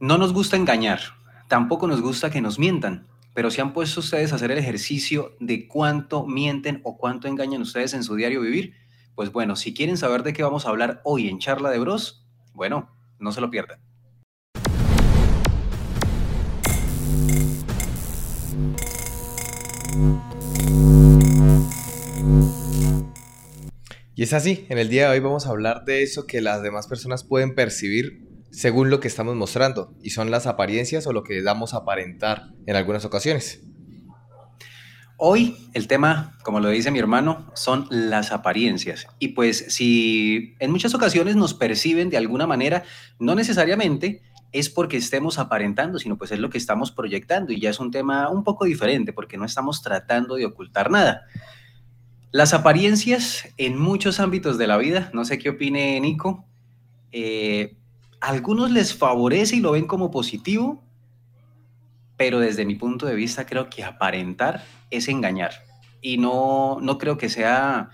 No nos gusta engañar, tampoco nos gusta que nos mientan, pero si han puesto ustedes a hacer el ejercicio de cuánto mienten o cuánto engañan ustedes en su diario vivir, pues bueno, si quieren saber de qué vamos a hablar hoy en Charla de Bros, bueno, no se lo pierdan. Y es así, en el día de hoy vamos a hablar de eso que las demás personas pueden percibir según lo que estamos mostrando, y son las apariencias o lo que damos a aparentar en algunas ocasiones. Hoy el tema, como lo dice mi hermano, son las apariencias. Y pues si en muchas ocasiones nos perciben de alguna manera, no necesariamente es porque estemos aparentando, sino pues es lo que estamos proyectando y ya es un tema un poco diferente porque no estamos tratando de ocultar nada. Las apariencias en muchos ámbitos de la vida, no sé qué opine Nico, eh, algunos les favorece y lo ven como positivo, pero desde mi punto de vista creo que aparentar es engañar y no, no creo que sea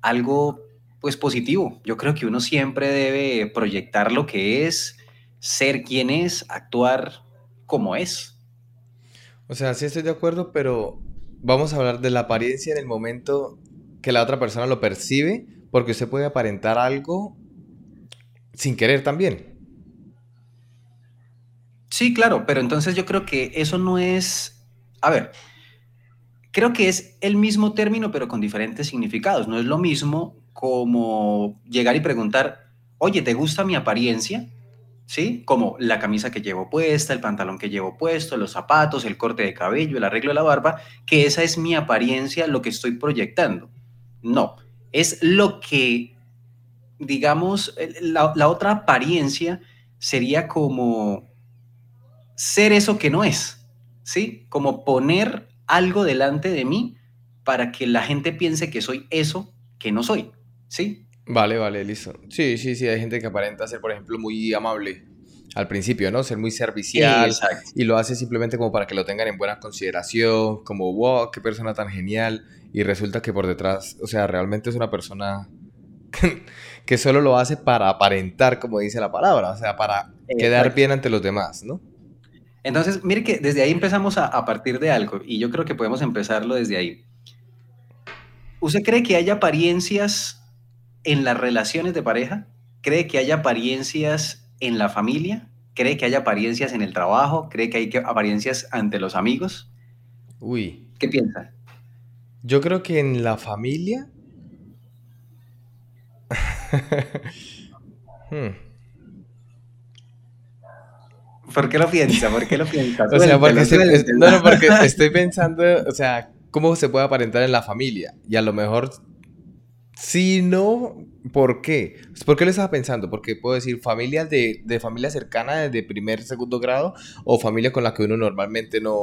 algo pues positivo. Yo creo que uno siempre debe proyectar lo que es, ser quien es, actuar como es. O sea, sí estoy de acuerdo, pero vamos a hablar de la apariencia en el momento que la otra persona lo percibe, porque usted puede aparentar algo sin querer también. Sí, claro, pero entonces yo creo que eso no es, a ver, creo que es el mismo término, pero con diferentes significados. No es lo mismo como llegar y preguntar, oye, ¿te gusta mi apariencia? ¿Sí? Como la camisa que llevo puesta, el pantalón que llevo puesto, los zapatos, el corte de cabello, el arreglo de la barba, que esa es mi apariencia, lo que estoy proyectando. No, es lo que, digamos, la, otra apariencia sería como ser eso que no es, ¿sí? Como poner algo delante de mí para que la gente piense que soy eso que no soy, ¿sí? Vale, vale, listo. Sí, sí, sí, hay gente que aparenta ser, por ejemplo, muy amable al principio, ¿no? Ser muy servicial y lo hace simplemente como para que lo tengan en buena consideración, como, wow, qué persona tan genial y resulta que por detrás, o sea, realmente es una persona que solo lo hace para aparentar, como dice la palabra, o sea, para quedar bien ante los demás, ¿no? Entonces, mire que desde ahí empezamos a, a, partir de algo y yo creo que podemos empezarlo desde ahí. ¿Usted cree que hay apariencias en las relaciones de pareja? ¿Cree que hay apariencias en la familia? ¿Cree que hay apariencias en el trabajo? ¿Cree que hay apariencias ante los amigos? Uy. ¿Qué piensa? Yo creo que en la familia. Hmm. ¿Por qué lo piensa? ¿Por qué lo piensa? o sea, porque, estoy, no, no, porque estoy pensando, o sea, cómo se puede aparentar en la familia. Y a lo mejor, si no, ¿por qué? ¿Por qué lo estaba pensando? Porque puedo decir familias de, de familia cercana de primer, segundo grado o familia con la que uno normalmente no,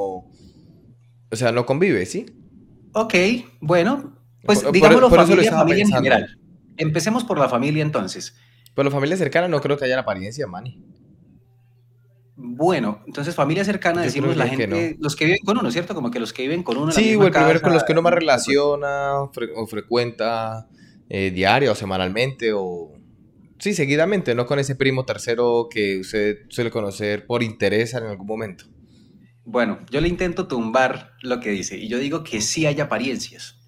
o sea, no convive, ¿sí? Ok, bueno, pues digámoslo familia, familia en general. Empecemos por la familia entonces. Pero la familia cercana no creo que haya la apariencia, Manny. Bueno, entonces familia cercana decimos la gente, los que viven con uno, ¿cierto? Como que los que viven con uno. sí, o el primero con los que uno más relaciona o frecuenta eh, diario o semanalmente o... Sí, seguidamente, no con ese primo tercero que usted suele conocer por interés en algún momento. Bueno, yo le intento tumbar lo que dice y yo digo que sí hay apariencias.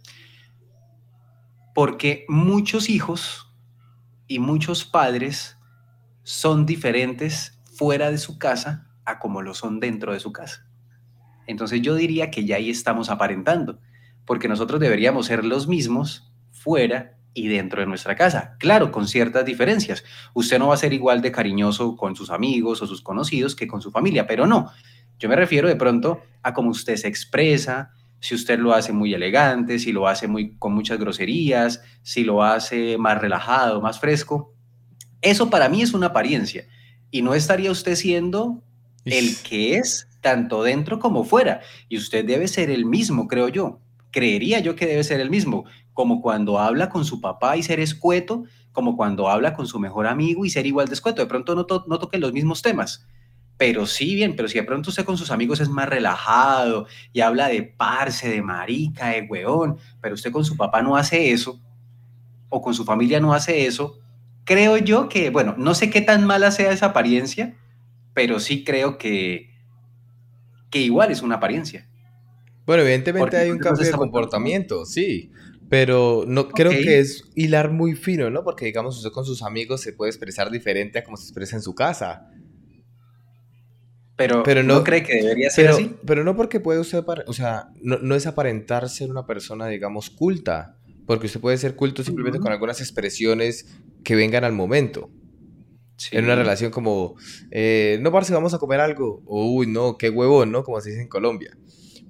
Porque muchos hijos y muchos padres son diferentes fuera de su casa a como lo son dentro de su casa. Entonces yo diría que ya ahí estamos aparentando, porque nosotros deberíamos ser los mismos fuera y dentro de nuestra casa. Claro, con ciertas diferencias. Usted no va a ser igual de cariñoso con sus amigos o sus conocidos que con su familia, pero no. Yo me refiero de pronto a cómo usted se expresa, si usted lo hace muy elegante, si lo hace muy, con muchas groserías, si lo hace más relajado, más fresco. Eso para mí es una apariencia y no estaría usted siendo el que es tanto dentro como fuera. Y usted debe ser el mismo, creo yo. Creería yo que debe ser el mismo, como cuando habla con su papá y ser escueto, como cuando habla con su mejor amigo y ser igual de escueto. De pronto no, no toquen los mismos temas, pero sí, bien, pero si de pronto usted con sus amigos es más relajado y habla de parce, de marica, de hueón, pero usted con su papá no hace eso, o con su familia no hace eso, creo yo que, bueno, no sé qué tan mala sea esa apariencia, pero sí creo que, que igual es una apariencia. Bueno, evidentemente hay un cambio de comportamiento, sí. Pero no creo que es hilar muy fino, ¿no? Porque digamos, usted con sus amigos se puede expresar diferente a como se expresa en su casa. Pero, pero no, cree que debería ser así. Pero no porque puede usted, o sea, no, es aparentar ser una persona, digamos, culta. Porque usted puede ser culto simplemente con algunas expresiones que vengan al momento. En una relación como, eh, no, parce, vamos a comer algo. Uy, no, qué huevón, ¿no? Como se dice en Colombia.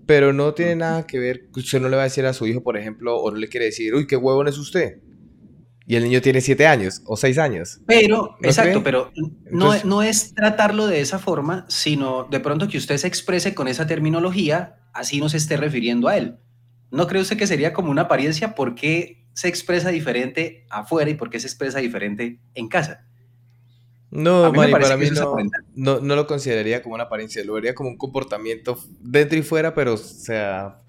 Pero no tiene nada que ver, usted no le va a decir a su hijo, por ejemplo, o no le quiere decir, uy, qué huevón es usted. Y el niño tiene siete años o seis años. Pero, exacto, pero no, no es tratarlo de esa forma, sino de pronto que usted se exprese con esa terminología, así no se esté refiriendo a él. ¿No cree usted que sería como una apariencia por qué se expresa diferente afuera y por qué se expresa diferente en casa? No, para mí no, no, lo consideraría como una apariencia, lo vería como un comportamiento dentro y fuera, pero o sea...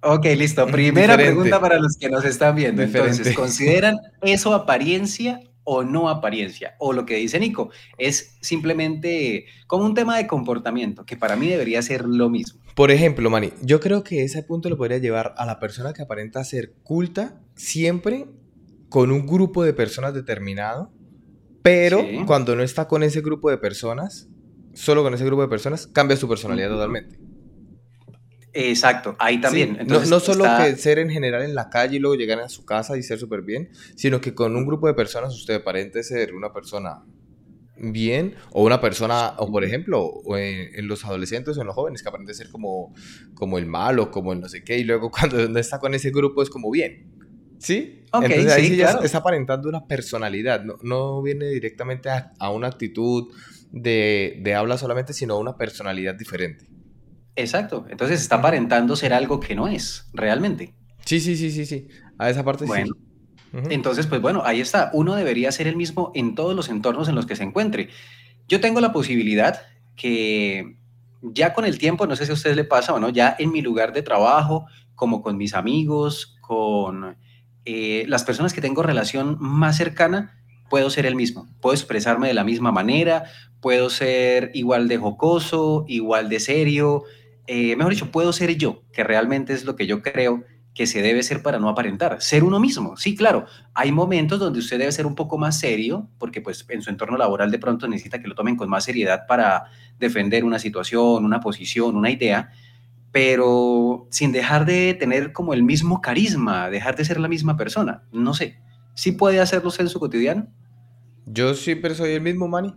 Ok, listo. Primera pregunta para los que nos están viendo. Entonces, ¿consideran eso apariencia o no apariencia? O lo que dice Nico, es simplemente como un tema de comportamiento, que para mí debería ser lo mismo. Por ejemplo, Mani, yo creo que ese punto lo podría llevar a la persona que aparenta ser culta siempre con un grupo de personas determinado pero cuando no está con ese grupo de personas, solo con ese grupo de personas, cambia su personalidad totalmente. Exacto, ahí también. no, solo que ser en general en la calle y luego llegar a su casa y ser súper bien, sino que con un grupo de personas usted aparente ser una persona bien o una persona, o por ejemplo, en, los adolescentes o en los jóvenes que aparente ser como, como el malo, como el no sé qué, y luego cuando no está con ese grupo es como bien. ¿Sí? Entonces ahí sí, ya está aparentando una personalidad, no, viene directamente a, una actitud de, habla solamente, sino a una personalidad diferente. Exacto, entonces está aparentando ser algo que no es, realmente. Sí, sí, sí, sí, sí, a esa parte bueno, Entonces, pues bueno, ahí está, uno debería ser el mismo en todos los entornos en los que se encuentre. Yo tengo la posibilidad que ya con el tiempo, no sé si a ustedes le pasa o no, ya en mi lugar de trabajo, como con mis amigos, con eh, las personas que tengo relación más cercana, puedo ser el mismo, puedo expresarme de la misma manera, puedo ser igual de jocoso, igual de serio, eh, mejor dicho, puedo ser yo, que realmente es lo que yo creo que se debe ser para no aparentar, ser uno mismo. Sí, claro, hay momentos donde usted debe ser un poco más serio, porque pues en su entorno laboral de pronto necesita que lo tomen con más seriedad para defender una situación, una posición, una idea, pero sin dejar de tener como el mismo carisma, dejar de ser la misma persona. No sé, ¿sí puede hacerlo en su cotidiano? Yo siempre soy el mismo, Manny.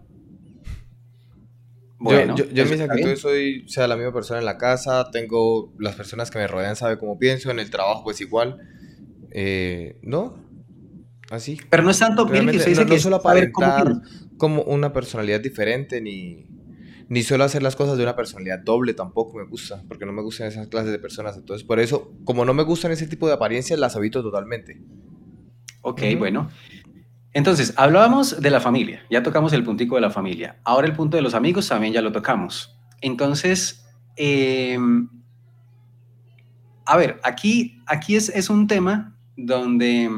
Bueno, yo, yo, en mis actitudes soy, o sea, la misma persona en la casa, tengo las personas que me rodean, sabe cómo pienso, en el trabajo pues igual. Eh, ¿No? Así. Pero no es tanto, mire que usted dice no, que solo aparentar como una personalidad diferente ni ni suelo hacer las cosas de una personalidad doble tampoco me gusta, porque no me gustan esas clases de personas. Entonces, por eso, como no me gustan ese tipo de apariencias, las habito totalmente. Ok, bueno. Entonces, hablábamos de la familia, ya tocamos el puntico de la familia. Ahora el punto de los amigos también ya lo tocamos. Entonces, em, a ver, aquí, aquí es, es un tema donde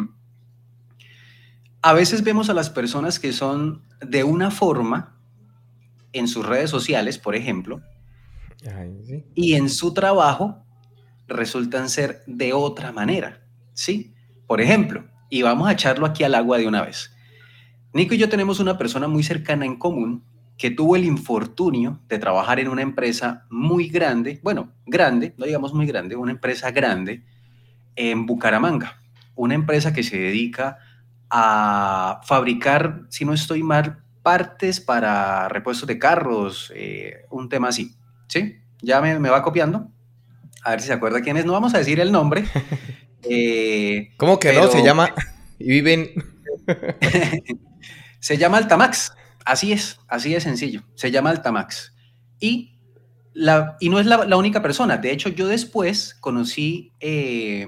a veces vemos a las personas que son de una forma en sus redes sociales, por ejemplo, y en su trabajo resultan ser de otra manera, ¿sí? Por ejemplo, y vamos a echarlo aquí al agua de una vez. Nico y yo tenemos una persona muy cercana en común que tuvo el infortunio de trabajar en una empresa muy grande, bueno, grande, no digamos muy grande, una empresa grande en Bucaramanga, una empresa que se dedica a fabricar, si no estoy mal, partes para repuestos de carros, eh, un tema así. ¿Sí? Ya me, va copiando. A ver si se acuerda quién es. No vamos a decir el nombre. Eh, ¿Cómo que no? Se llama... Y viven... se llama Altamax. Así es, así de sencillo. Se llama Altamax. Y, la, y no es la, única persona. De hecho, yo después conocí eh,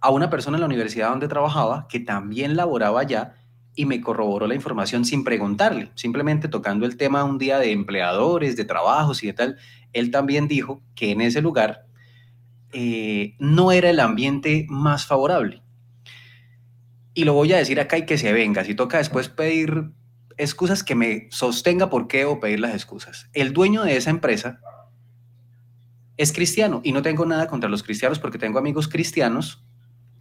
a una persona en la universidad donde trabajaba que también laboraba allá y me corroboró la información sin preguntarle, simplemente tocando el tema un día de empleadores, de trabajos y de tal. Él también dijo que en ese lugar eh, no era el ambiente más favorable. Y lo voy a decir acá y que se venga. Si toca después pedir excusas que me sostenga por qué o pedir las excusas. El dueño de esa empresa es cristiano y no tengo nada contra los cristianos porque tengo amigos cristianos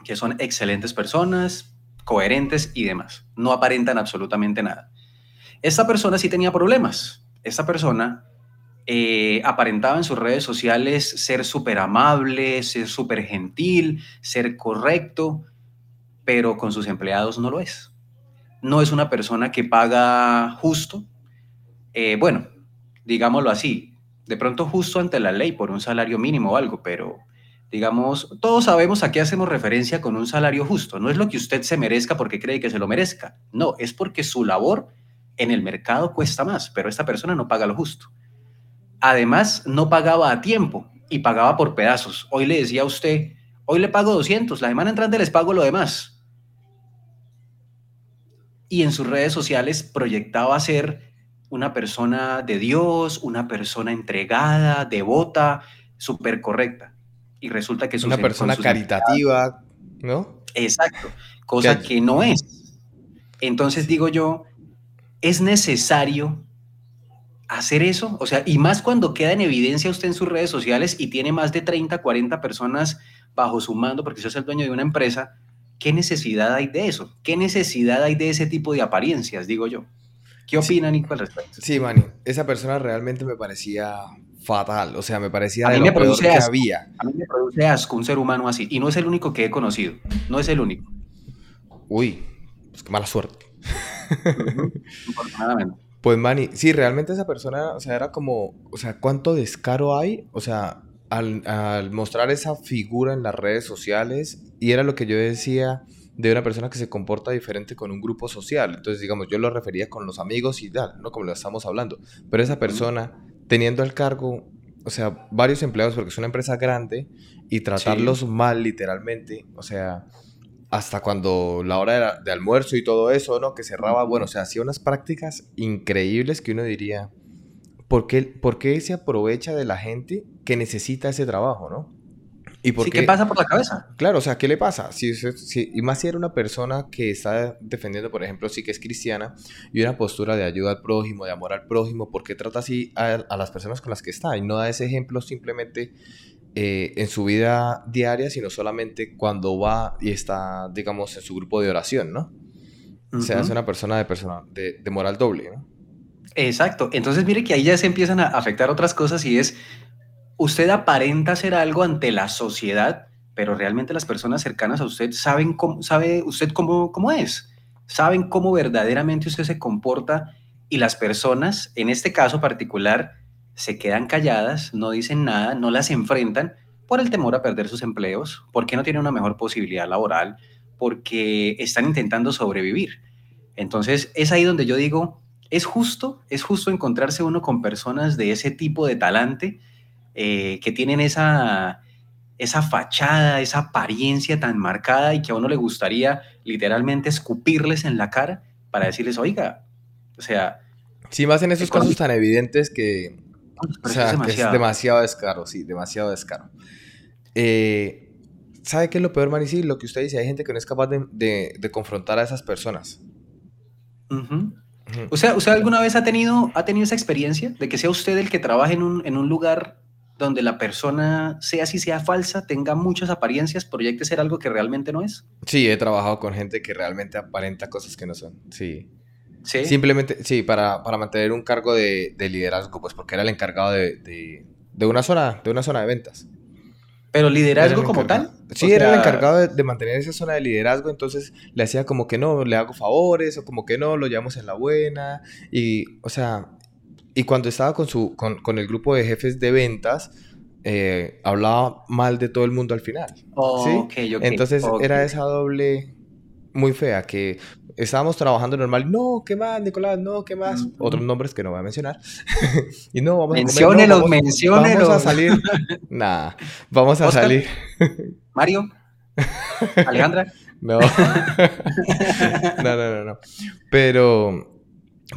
que son excelentes personas, coherentes y demás. No aparentan absolutamente nada. Esta persona sí tenía problemas. Esta persona eh, aparentaba en sus redes sociales ser súper amable, ser súper gentil, ser correcto, pero con sus empleados no lo es. No es una persona que paga justo. Eh, bueno, digámoslo así, de pronto justo ante la ley por un salario mínimo o algo, pero digamos, todos sabemos a qué hacemos referencia con un salario justo. No es lo que usted se merezca porque cree que se lo merezca. No, es porque su labor en el mercado cuesta más, pero esta persona no paga lo justo. Además, no pagaba a tiempo y pagaba por pedazos. Hoy le decía a usted, hoy le pago 200, la semana entrante les pago lo demás y en sus redes sociales proyectaba ser una persona de Dios, una persona entregada, devota, súper correcta. Y resulta que es una persona caritativa, ¿no? Exacto, cosa que no es. Entonces digo yo, es necesario hacer eso, o sea, y más cuando queda en evidencia usted en sus redes sociales y tiene más de 30, 40 personas bajo su mando, porque usted es el dueño de una empresa, ¿Qué necesidad hay de eso? ¿Qué necesidad hay de ese tipo de apariencias, digo yo? ¿Qué opina Nico al respecto? Sí, Manny, esa persona realmente me parecía fatal, o sea, me parecía de lo peor que había. A mí me produce asco un ser humano así, y no es el único que he conocido, no es el único. Uy, pues qué mala suerte. Pues Manny, sí, realmente esa persona, o sea, era como, o sea, ¿cuánto descaro hay? O sea, al, mostrar esa figura en las redes sociales, y era lo que yo decía de una persona que se comporta diferente con un grupo social. Entonces, digamos, yo lo refería con los amigos y tal, ¿no? Como lo estamos hablando. Pero esa persona, teniendo al cargo, o sea, varios empleados, porque es una empresa grande, y tratarlos mal, literalmente, o sea, hasta cuando la hora de almuerzo y todo eso, ¿no? Que cerraba, bueno, o sea, hacía unas prácticas increíbles que uno diría, ¿por qué, se aprovecha de la gente que necesita ese trabajo, no? ¿Y por qué? pasa por la cabeza? Claro, o sea, ¿qué le pasa? Si, y más si era una persona que está defendiendo, por ejemplo, sí que es cristiana y una postura de ayuda al prójimo, de amor al prójimo, ¿por qué trata así a, las personas con las que está? Y no da ese ejemplo simplemente eh, en su vida diaria, sino solamente cuando va y está, digamos, en su grupo de oración, ¿no? O sea, es una persona de, persona de, de moral doble, ¿no? Exacto. Entonces, mire que ahí ya se empiezan a afectar otras cosas y es, usted aparenta hacer algo ante la sociedad, pero realmente las personas cercanas a usted saben cómo, sabe usted cómo, cómo es, saben cómo verdaderamente usted se comporta y las personas, en este caso particular, se quedan calladas, no dicen nada, no las enfrentan por el temor a perder sus empleos, porque no tienen una mejor posibilidad laboral, porque están intentando sobrevivir. Entonces, es ahí donde yo digo, es justo, es justo encontrarse uno con personas de ese tipo de talante eh, que tienen esa, esa fachada, esa apariencia tan marcada y que a uno le gustaría literalmente escupirles en la cara para decirles, oiga, o sea... Sí, más en esos casos tan evidentes que... O sea, es demasiado. es demasiado descaro, sí, demasiado descaro. Eh, ¿Sabe qué es lo peor, Maricy? Lo que usted dice, hay gente que no es capaz de, confrontar a esas personas. O sea, ¿usted alguna vez ha tenido, ha tenido esa experiencia de que sea usted el que trabaje en un, en un lugar donde la persona, sea si sea falsa, tenga muchas apariencias, proyecte ser algo que realmente no es? Sí, he trabajado con gente que realmente aparenta cosas que no son. Sí. ¿Sí? Simplemente, sí, para, para mantener un cargo de, de, liderazgo, pues porque era el encargado de, de, de, una zona, de una zona de ventas. Pero liderazgo como tal. Sí, era el encargado de, mantener esa zona de liderazgo, entonces le hacía como que no, le hago favores, o como que no, lo llevamos en la buena. Y, o sea, y cuando estaba con, su, con, con el grupo de jefes de ventas, eh, hablaba mal de todo el mundo al final. ¿sí? Entonces era esa doble muy fea que estábamos trabajando normal. No, ¿qué más, Nicolás? No, ¿qué más? Otros nombres que no voy a mencionar. y no, vamos a comer, vamos, Vamos a salir. Nada, vamos a salir. Mario. Alejandra. no. no, no, no, no. Pero,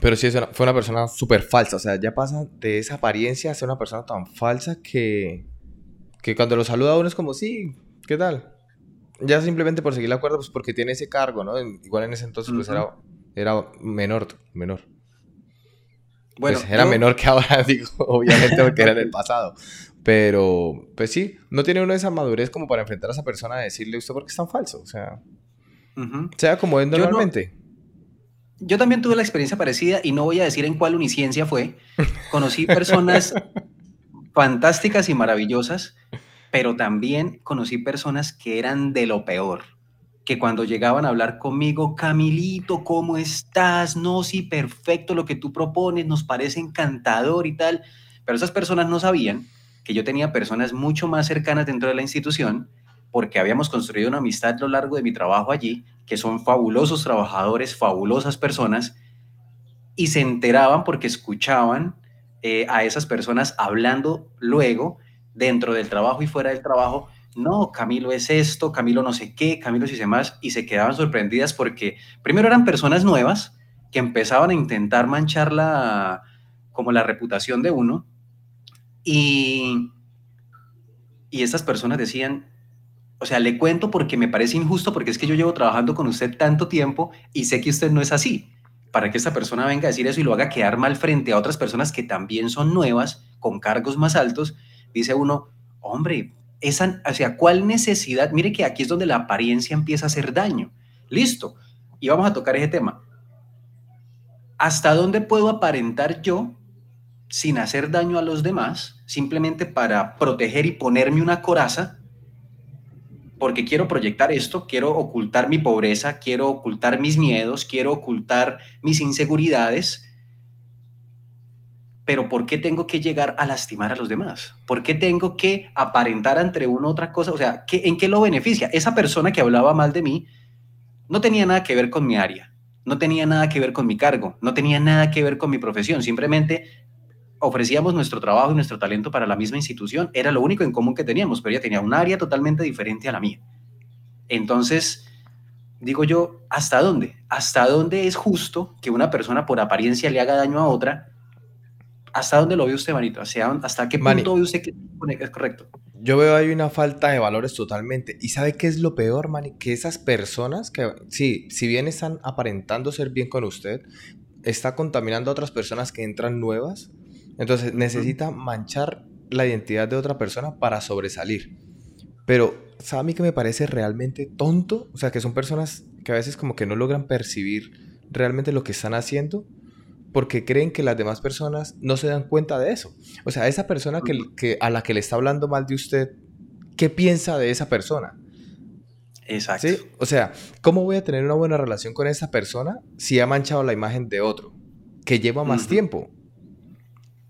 pero sí, fue una persona súper falsa. O sea, ya pasa de esa apariencia a ser una persona tan falsa que, que cuando lo saluda uno es como, sí, ¿qué tal? Ya simplemente por seguir la cuerda, pues porque tiene ese cargo, ¿no? Igual en ese entonces, pues era Era menor, menor. Bueno, pues era menor que ahora, digo, obviamente porque era en el pasado. Pero, pues sí, no tiene uno esa madurez como para enfrentar a esa persona y decirle, ¿usted por qué es tan falso? O sea, sea como es normalmente. Yo, también tuve la experiencia parecida y no voy a decir en cuál uniciencia fue. Conocí personas fantásticas y maravillosas, pero también conocí personas que eran de lo peor. Que cuando llegaban a hablar conmigo, Camilito, ¿cómo estás? No, sí, perfecto, lo que tú propones nos parece encantador y tal. Pero esas personas no sabían que yo tenía personas mucho más cercanas dentro de la institución porque habíamos construido una amistad a lo largo de mi trabajo allí, que son fabulosos trabajadores, fabulosas personas, y se enteraban porque escuchaban eh, a esas personas hablando luego dentro del trabajo y fuera del trabajo, no, Camilo es esto, Camilo no sé qué, Camilo si sé más, y se quedaban sorprendidas porque primero eran personas nuevas que empezaban a intentar manchar la, como la reputación de uno, y, y estas personas decían, o sea, le cuento porque me parece injusto, porque es que yo llevo trabajando con usted tanto tiempo y sé que usted no es así. Para que esta persona venga a decir eso y lo haga quedar mal frente a otras personas que también son nuevas, con cargos más altos, dice uno, hombre, esa, o sea, ¿cuál necesidad? Mire que aquí es donde la apariencia empieza a hacer daño. Listo. Y vamos a tocar ese tema. ¿Hasta dónde puedo aparentar yo sin hacer daño a los demás, simplemente para proteger y ponerme una coraza porque quiero proyectar esto, quiero ocultar mi pobreza, quiero ocultar mis miedos, quiero ocultar mis inseguridades, pero ¿por qué tengo que llegar a lastimar a los demás? ¿Por qué tengo que aparentar entre uno otra cosa? O sea, ¿en qué lo beneficia? Esa persona que hablaba mal de mí no tenía nada que ver con mi área, no tenía nada que ver con mi cargo, no tenía nada que ver con mi profesión, simplemente ofrecíamos nuestro trabajo y nuestro talento para la misma institución, era lo único en común que teníamos, pero ella tenía un área totalmente diferente a la mía. Entonces, digo yo, ¿hasta dónde? ¿Hasta dónde es justo que una persona por apariencia le haga daño a otra? ¿Hasta dónde lo ve usted, Manito? ¿Hasta qué punto ve usted que es correcto? Yo veo ahí una falta de valores totalmente. ¿Y sabe qué es lo peor, Manny? Que esas personas que, sí, si bien están aparentando ser bien con usted, está contaminando a otras personas que entran nuevas entonces necesita manchar la identidad de otra persona para sobresalir. Pero, ¿sabe a mí que me parece realmente tonto? O sea, que son personas que a veces como que no logran percibir realmente lo que están haciendo porque creen que las demás personas no se dan cuenta de eso. O sea, esa persona que, a la que le está hablando mal de usted, ¿qué piensa de esa persona? Exacto. O sea, ¿cómo voy a tener una buena relación con esa persona si ha manchado la imagen de otro que lleva más tiempo?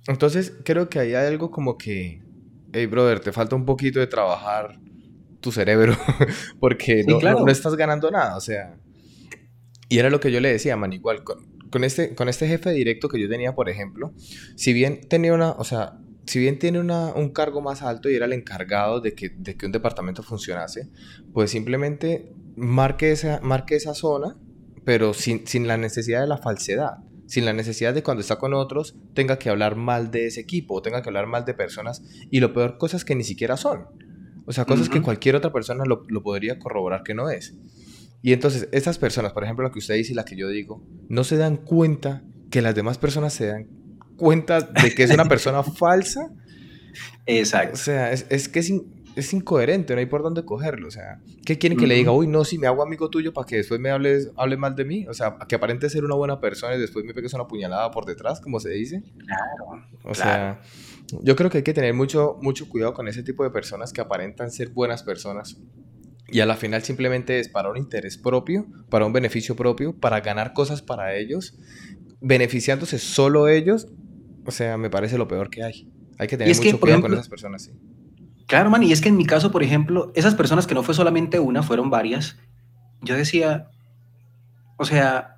Entonces, creo que ahí hay algo como que, hey, brother, te falta un poquito de trabajar tu cerebro, porque no, estás ganando nada, o sea. Y era lo que yo le decía, man, igual, con, este, con este jefe directo que yo tenía, por ejemplo, si bien tenía una, o sea, si bien tiene una, un cargo más alto y era el encargado de que, de que un departamento funcionase, pues simplemente marque esa, marque esa zona, pero sin, sin la necesidad de la falsedad sin la necesidad de cuando está con otros tenga que hablar mal de ese equipo o tenga que hablar mal de personas y lo peor, cosas que ni siquiera son. O sea, cosas que cualquier otra persona lo, podría corroborar que no es. Y entonces, estas personas, por ejemplo, la que usted dice y la que yo digo, no se dan cuenta que las demás personas se dan cuenta de que es una persona falsa. Exacto. O sea, es, es que es, es incoherente, no hay por dónde cogerlo. O sea, ¿qué quieren que le diga? Uy, no, si me hago amigo tuyo para que después me hables hable mal de mí. O sea, que aparente ser una buena persona y después me pegues una puñalada por detrás, como se dice. Claro. O sea, yo creo que hay que tener mucho, mucho cuidado con ese tipo de personas que aparentan ser buenas personas. Y a la final simplemente es para un interés propio, para un beneficio propio, para ganar cosas para ellos, beneficiándose solo ellos. O sea, me parece lo peor que hay. Hay que tener mucho cuidado con esas personas, sí. Claro, man, y es que en mi caso, por ejemplo, esas personas que no fue solamente una, fueron varias, yo decía, o sea,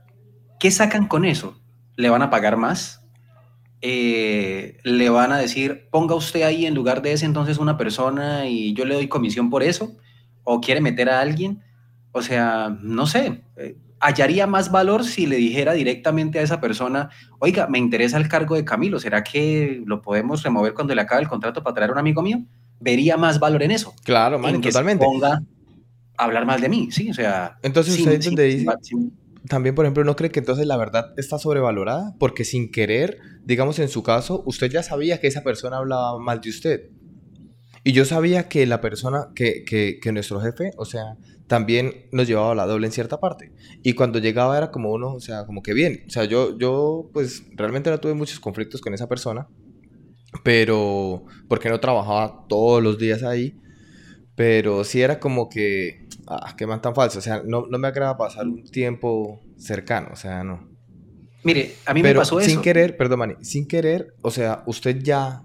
¿qué sacan con eso? ¿Le van a pagar más? Eh, ¿Le van a decir, ponga usted ahí en lugar de ese entonces una persona y yo le doy comisión por eso? ¿O quiere meter a alguien? O sea, no sé, eh, hallaría más valor si le dijera directamente a esa persona, oiga, me interesa el cargo de Camilo, ¿será que lo podemos remover cuando le acabe el contrato para traer a un amigo mío? vería más valor en eso. Claro, man, totalmente. ponga a hablar mal de mí, sí, o sea. Entonces usted dice, también, por ejemplo, ¿no cree que entonces la verdad está sobrevalorada? Porque sin querer, digamos en su caso, usted ya sabía que esa persona hablaba mal de usted. Y yo sabía que la persona, que, que, que nuestro jefe, o sea, también nos llevaba la doble en cierta parte. Y cuando llegaba era como uno, o sea, como que bien. O sea, yo, yo pues realmente no tuve muchos conflictos con esa persona, pero porque no trabajaba todos los días ahí, pero sí era como que, ah, qué man tan falso. O sea, no, no me agrada pasar un tiempo cercano, o sea, no. Mire, a mí me pasó eso. Sin querer, perdón, Manny, sin querer, o sea, usted ya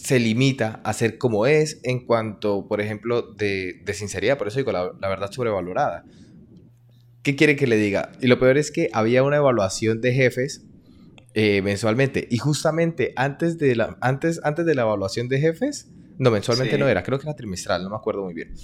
se limita a ser como es en cuanto, por ejemplo, de, de sinceridad. Por eso digo, la, la, verdad sobrevalorada. ¿Qué quiere que le diga? Y lo peor es que había una evaluación de jefes eh, mensualmente. Y justamente antes de, la, antes, antes de la evaluación de jefes, no, mensualmente no era, creo que era trimestral, no me acuerdo muy bien.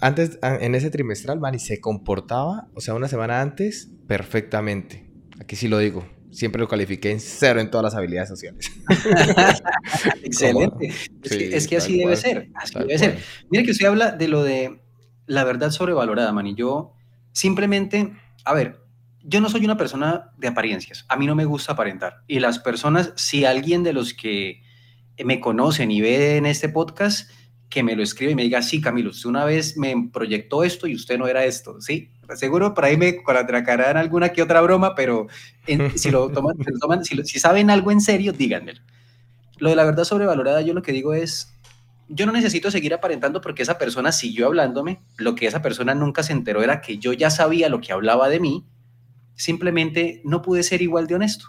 Antes, en ese trimestral, Manny se comportaba, o sea, una semana antes, perfectamente. Aquí sí lo digo, siempre lo califiqué en cero en todas las habilidades sociales. Excelente. Es que, así debe ser. Así debe ser. Mire que usted habla de lo de la verdad sobrevalorada, man. Y yo simplemente, a ver, yo no soy una persona de apariencias. A mí no me gusta aparentar. Y las personas, si alguien de los que me conocen y ven este podcast, que me lo escribe y me diga, sí, Camilo, usted una vez me proyectó esto y usted no era esto, ¿sí? Seguro por ahí me contracarán alguna que otra broma, pero si lo toman, si, saben algo en serio, díganmelo. Lo de la verdad sobrevalorada, yo lo que digo es, yo no necesito seguir aparentando porque esa persona siguió hablándome, lo que esa persona nunca se enteró era que yo ya sabía lo que hablaba de mí, simplemente no pude ser igual de honesto,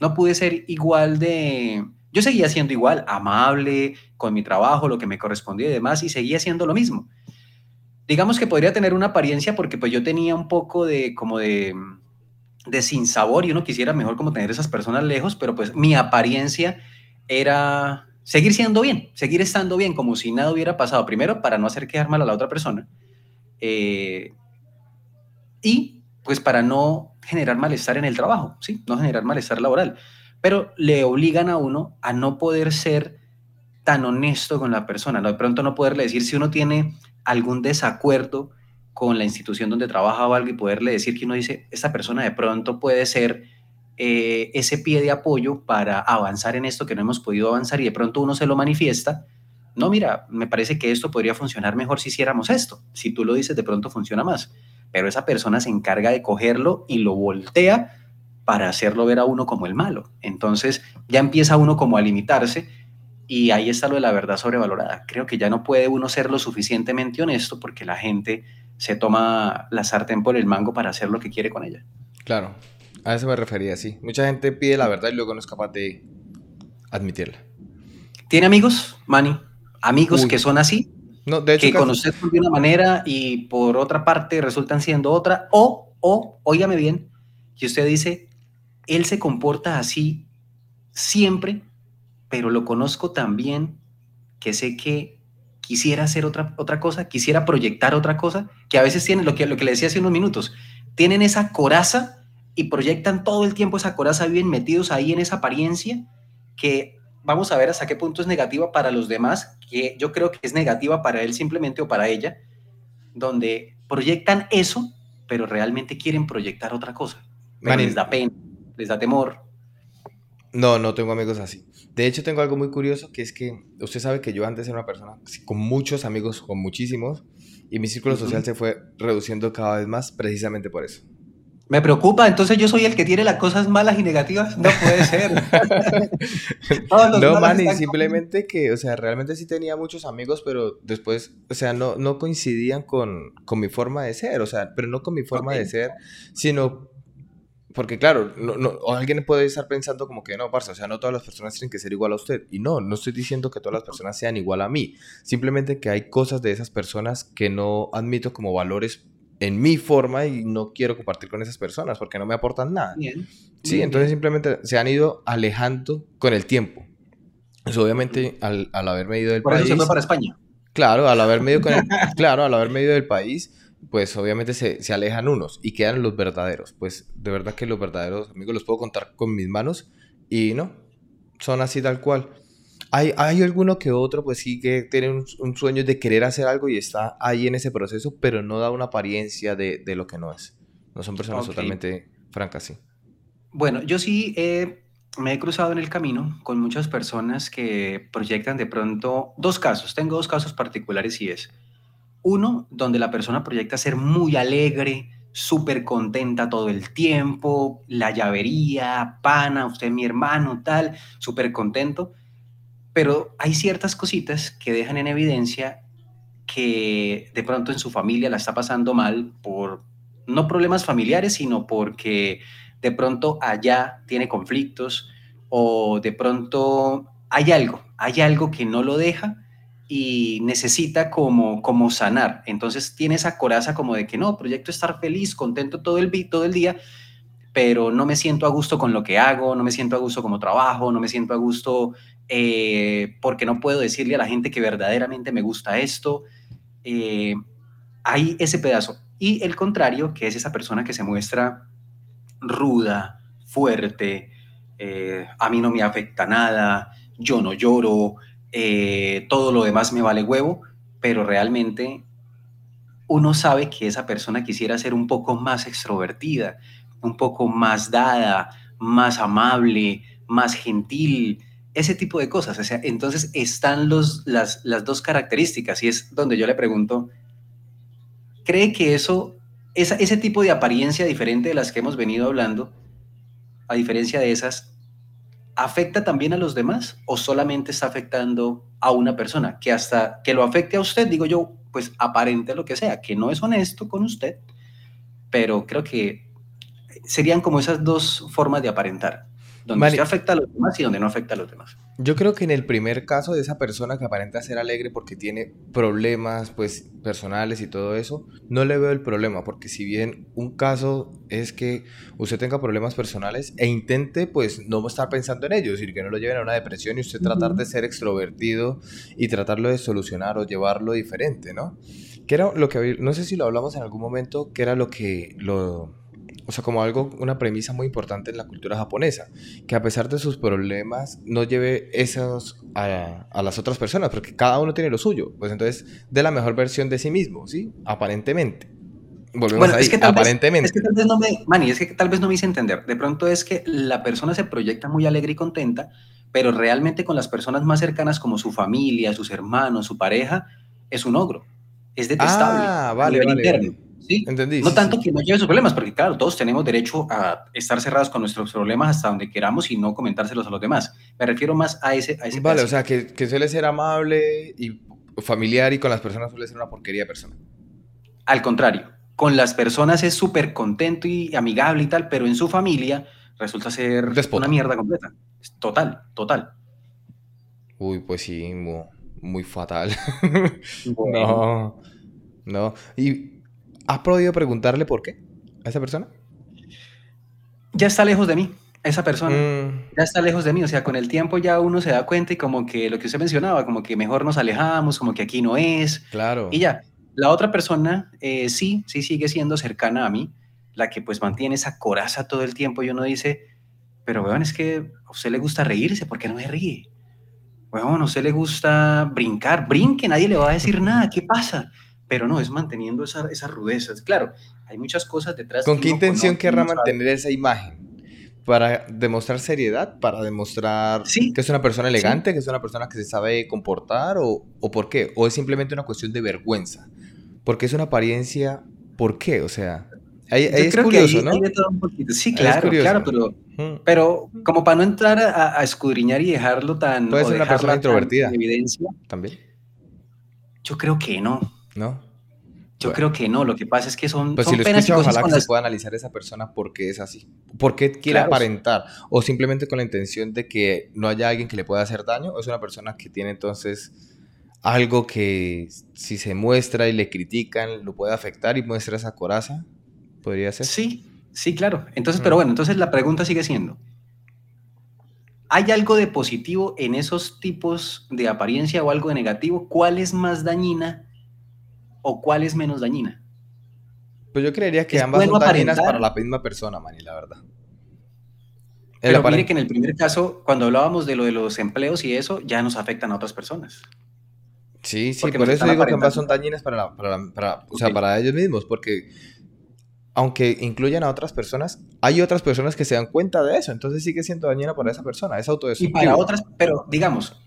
no pude ser igual de... Yo seguía siendo igual, amable, con mi trabajo, lo que me correspondía y demás, y seguía siendo lo mismo digamos que podría tener una apariencia porque pues yo tenía un poco de como de, de sinsabor y uno quisiera mejor como tener esas personas lejos, pero pues mi apariencia era seguir siendo bien, seguir estando bien, como si nada hubiera pasado. Primero, para no hacer quedar mal a la otra persona. Eh, y pues para no generar malestar en el trabajo, ¿sí? No generar malestar laboral. Pero le obligan a uno a no poder ser tan honesto con la persona. De pronto no poderle decir si uno tiene algún desacuerdo con la institución donde trabaja o algo y poderle decir que uno dice, esta persona de pronto puede ser eh, ese pie de apoyo para avanzar en esto que no hemos podido avanzar y de pronto uno se lo manifiesta. No, mira, me parece que esto podría funcionar mejor si hiciéramos esto. Si tú lo dices, de pronto funciona más. Pero esa persona se encarga de cogerlo y lo voltea para hacerlo ver a uno como el malo. Entonces ya empieza uno como a limitarse y ahí está lo de la verdad sobrevalorada. Creo que ya no puede uno ser lo suficientemente honesto porque la gente se toma la sartén por el mango para hacer lo que quiere con ella. Claro, a eso me refería, sí. Mucha gente pide la verdad y luego no es capaz de admitirla. ¿Tiene amigos, Manny? Amigos que son así. No, de hecho, que con usted de una manera y por otra parte resultan siendo otra. O, o, óigame bien, que usted dice, él se comporta así siempre pero lo conozco también que sé que quisiera hacer otra, otra cosa, quisiera proyectar otra cosa, que a veces tienen lo que, lo que le decía hace unos minutos, tienen esa coraza y proyectan todo el tiempo esa coraza, viven metidos ahí en esa apariencia que vamos a ver hasta qué punto es negativa para los demás, que yo creo que es negativa para él simplemente o para ella, donde proyectan eso, pero realmente quieren proyectar otra cosa. les da pena, les da temor. No, no tengo amigos así. De hecho, tengo algo muy curioso, que es que usted sabe que yo antes era una persona con muchos amigos, con muchísimos, y mi círculo social se fue reduciendo cada vez más precisamente por eso. Me preocupa, entonces yo soy el que tiene las cosas malas y negativas. No puede ser. no, Manny, simplemente que, o sea, realmente sí tenía muchos amigos, pero después, o sea, no, no coincidían con, con mi forma de ser, o sea, pero no con mi forma de ser, sino porque claro, no, no, alguien puede estar pensando como que no, parce, o sea, no todas las personas tienen que ser igual a usted. Y no, no estoy diciendo que todas las personas sean igual a mí. Simplemente que hay cosas de esas personas que no admito como valores en mi forma y no quiero compartir con esas personas porque no me aportan nada. Bien. Sí, entonces simplemente se han ido alejando con el tiempo. Eso obviamente al, al haberme ido del Por país... Eso se fue para España. Claro, al haberme ido con el, claro, al haberme ido del país pues obviamente se, se, alejan unos y quedan los verdaderos. Pues de verdad que los verdaderos amigos los puedo contar con mis manos y no, son así tal cual. Hay, hay alguno que otro, pues sí que tiene un, sueño de querer hacer algo y está ahí en ese proceso, pero no da una apariencia de, de lo que no es. No son personas totalmente francas, sí. Bueno, yo sí me he cruzado en el camino con muchas personas que proyectan de pronto dos casos. Tengo dos casos particulares y es uno donde la persona proyecta ser muy alegre, súper contenta todo el tiempo, la llavería, pana, usted mi hermano, tal, súper contento. Pero hay ciertas cositas que dejan en evidencia que de pronto en su familia la está pasando mal por no problemas familiares, sino porque de pronto allá tiene conflictos o de pronto hay algo, hay algo que no lo deja y necesita como, como sanar. Entonces tiene esa coraza como de que no, proyecto estar feliz, contento todo el, todo el día, pero no me siento a gusto con lo que hago, no me siento a gusto como trabajo, no me siento a gusto eh, porque no puedo decirle a la gente que verdaderamente me gusta esto. Eh, hay ese pedazo. Y el contrario, que es esa persona que se muestra ruda, fuerte, eh, a mí no me afecta nada, yo no lloro, eh, todo lo demás me vale huevo, pero realmente uno sabe que esa persona quisiera ser un poco más extrovertida, un poco más dada, más amable, más gentil, ese tipo de cosas. Entonces están las, dos características y es donde yo le pregunto, ¿cree que eso ese tipo de apariencia diferente de las que hemos venido hablando, a diferencia de esas, ¿afecta también a los demás o solamente está afectando a una persona? Que hasta que lo afecte a usted, digo yo, pues aparente lo que sea, que no es honesto con usted, pero creo que serían como esas dos formas de aparentar, donde afecta a los demás y donde no afecta a los demás. Yo creo que en el primer caso de esa persona que aparenta ser alegre porque tiene problemas pues personales y todo eso, no le veo el problema porque si bien un caso es que usted tenga problemas personales e intente pues no estar pensando en ellos, y que no lo lleven a una depresión y usted tratar de ser extrovertido y tratarlo de solucionar o llevarlo diferente, ¿no? Que era lo que no sé si lo hablamos en algún momento, que era lo que lo o sea, como algo, una premisa muy importante en la cultura japonesa, que a pesar de sus problemas no lleve esos a, las otras personas, porque cada uno tiene lo suyo, pues entonces de la mejor versión de sí mismo, ¿sí? Aparentemente. Volvemos bueno, es que tal aparentemente. Vez, es que tal vez no me, Manny, es que tal vez no me hice entender. De pronto es que la persona se proyecta muy alegre y contenta, pero realmente con las personas más cercanas como su familia, sus hermanos, su pareja, es un ogro. Es detestable. Ah, vale, vale. Entendí. No tanto que no lleve sus problemas, porque claro, todos tenemos derecho a estar cerrados con nuestros problemas hasta donde queramos y no comentárselos a los demás. Me refiero más a ese... A ese vale, o sea, que, que, suele ser amable y familiar y con las personas suele ser una porquería persona. Al contrario, con las personas es súper contento y amigable y tal, pero en su familia resulta ser una mierda completa. Total, total. Uy, pues sí, muy, fatal. No, no. Y ¿Has podido preguntarle por qué a esa persona? Ya está lejos de mí, esa persona. Mm. Ya está lejos de mí. O sea, con el tiempo ya uno se da cuenta y como que lo que usted mencionaba, como que mejor nos alejamos, como que aquí no es. Claro. Y ya. La otra persona eh, sí, sí sigue siendo cercana a mí, la que pues mantiene esa coraza todo el tiempo y uno dice, pero weón, es que a usted le gusta reírse, ¿por qué no me ríe? Weón, a usted le gusta brincar, brinque, nadie le va a decir nada, ¿qué pasa? Pero no, es manteniendo esa, esa rudeza. Claro, hay muchas cosas detrás. ¿Con qué intención querrá mantener esa imagen? ¿Para demostrar seriedad? ¿Para demostrar que es una persona elegante? ¿Que es una persona que se sabe comportar? ¿O, ¿O por qué? ¿O es simplemente una cuestión de vergüenza? Porque es una apariencia, ¿por qué? O sea, ahí, es curioso, ¿no? Sí, claro, claro, pero, pero como para no entrar a, escudriñar y dejarlo tan... Puede ser una persona introvertida. Evidencia. También. Yo creo que no. ¿No? Yo creo que no, lo que pasa es que son, pues son si lo escucha, ojalá que se pueda analizar esa persona por qué es así. ¿Por qué quiere aparentar? ¿O simplemente con la intención de que no haya alguien que le pueda hacer daño? ¿O es una persona que tiene entonces algo que si se muestra y le critican lo puede afectar y muestra esa coraza? ¿Podría ser? Sí, sí, claro. Entonces, pero mm. bueno, entonces la pregunta sigue siendo, ¿hay algo de positivo en esos tipos de apariencia o algo de negativo? ¿Cuál es más dañina o cuál es menos dañina? Pues yo creería que ambas son dañinas para la misma persona, Manny, la verdad. Pero mire que en el primer caso, cuando hablábamos de lo de los empleos y eso, ya nos afectan a otras personas. Sí, sí, por eso digo que ambas son dañinas para, para, o sea, para ellos mismos, porque aunque incluyan a otras personas, hay otras personas que se dan cuenta de eso, entonces sigue siendo dañina para esa persona, es autodestructivo. Y para otras, pero digamos,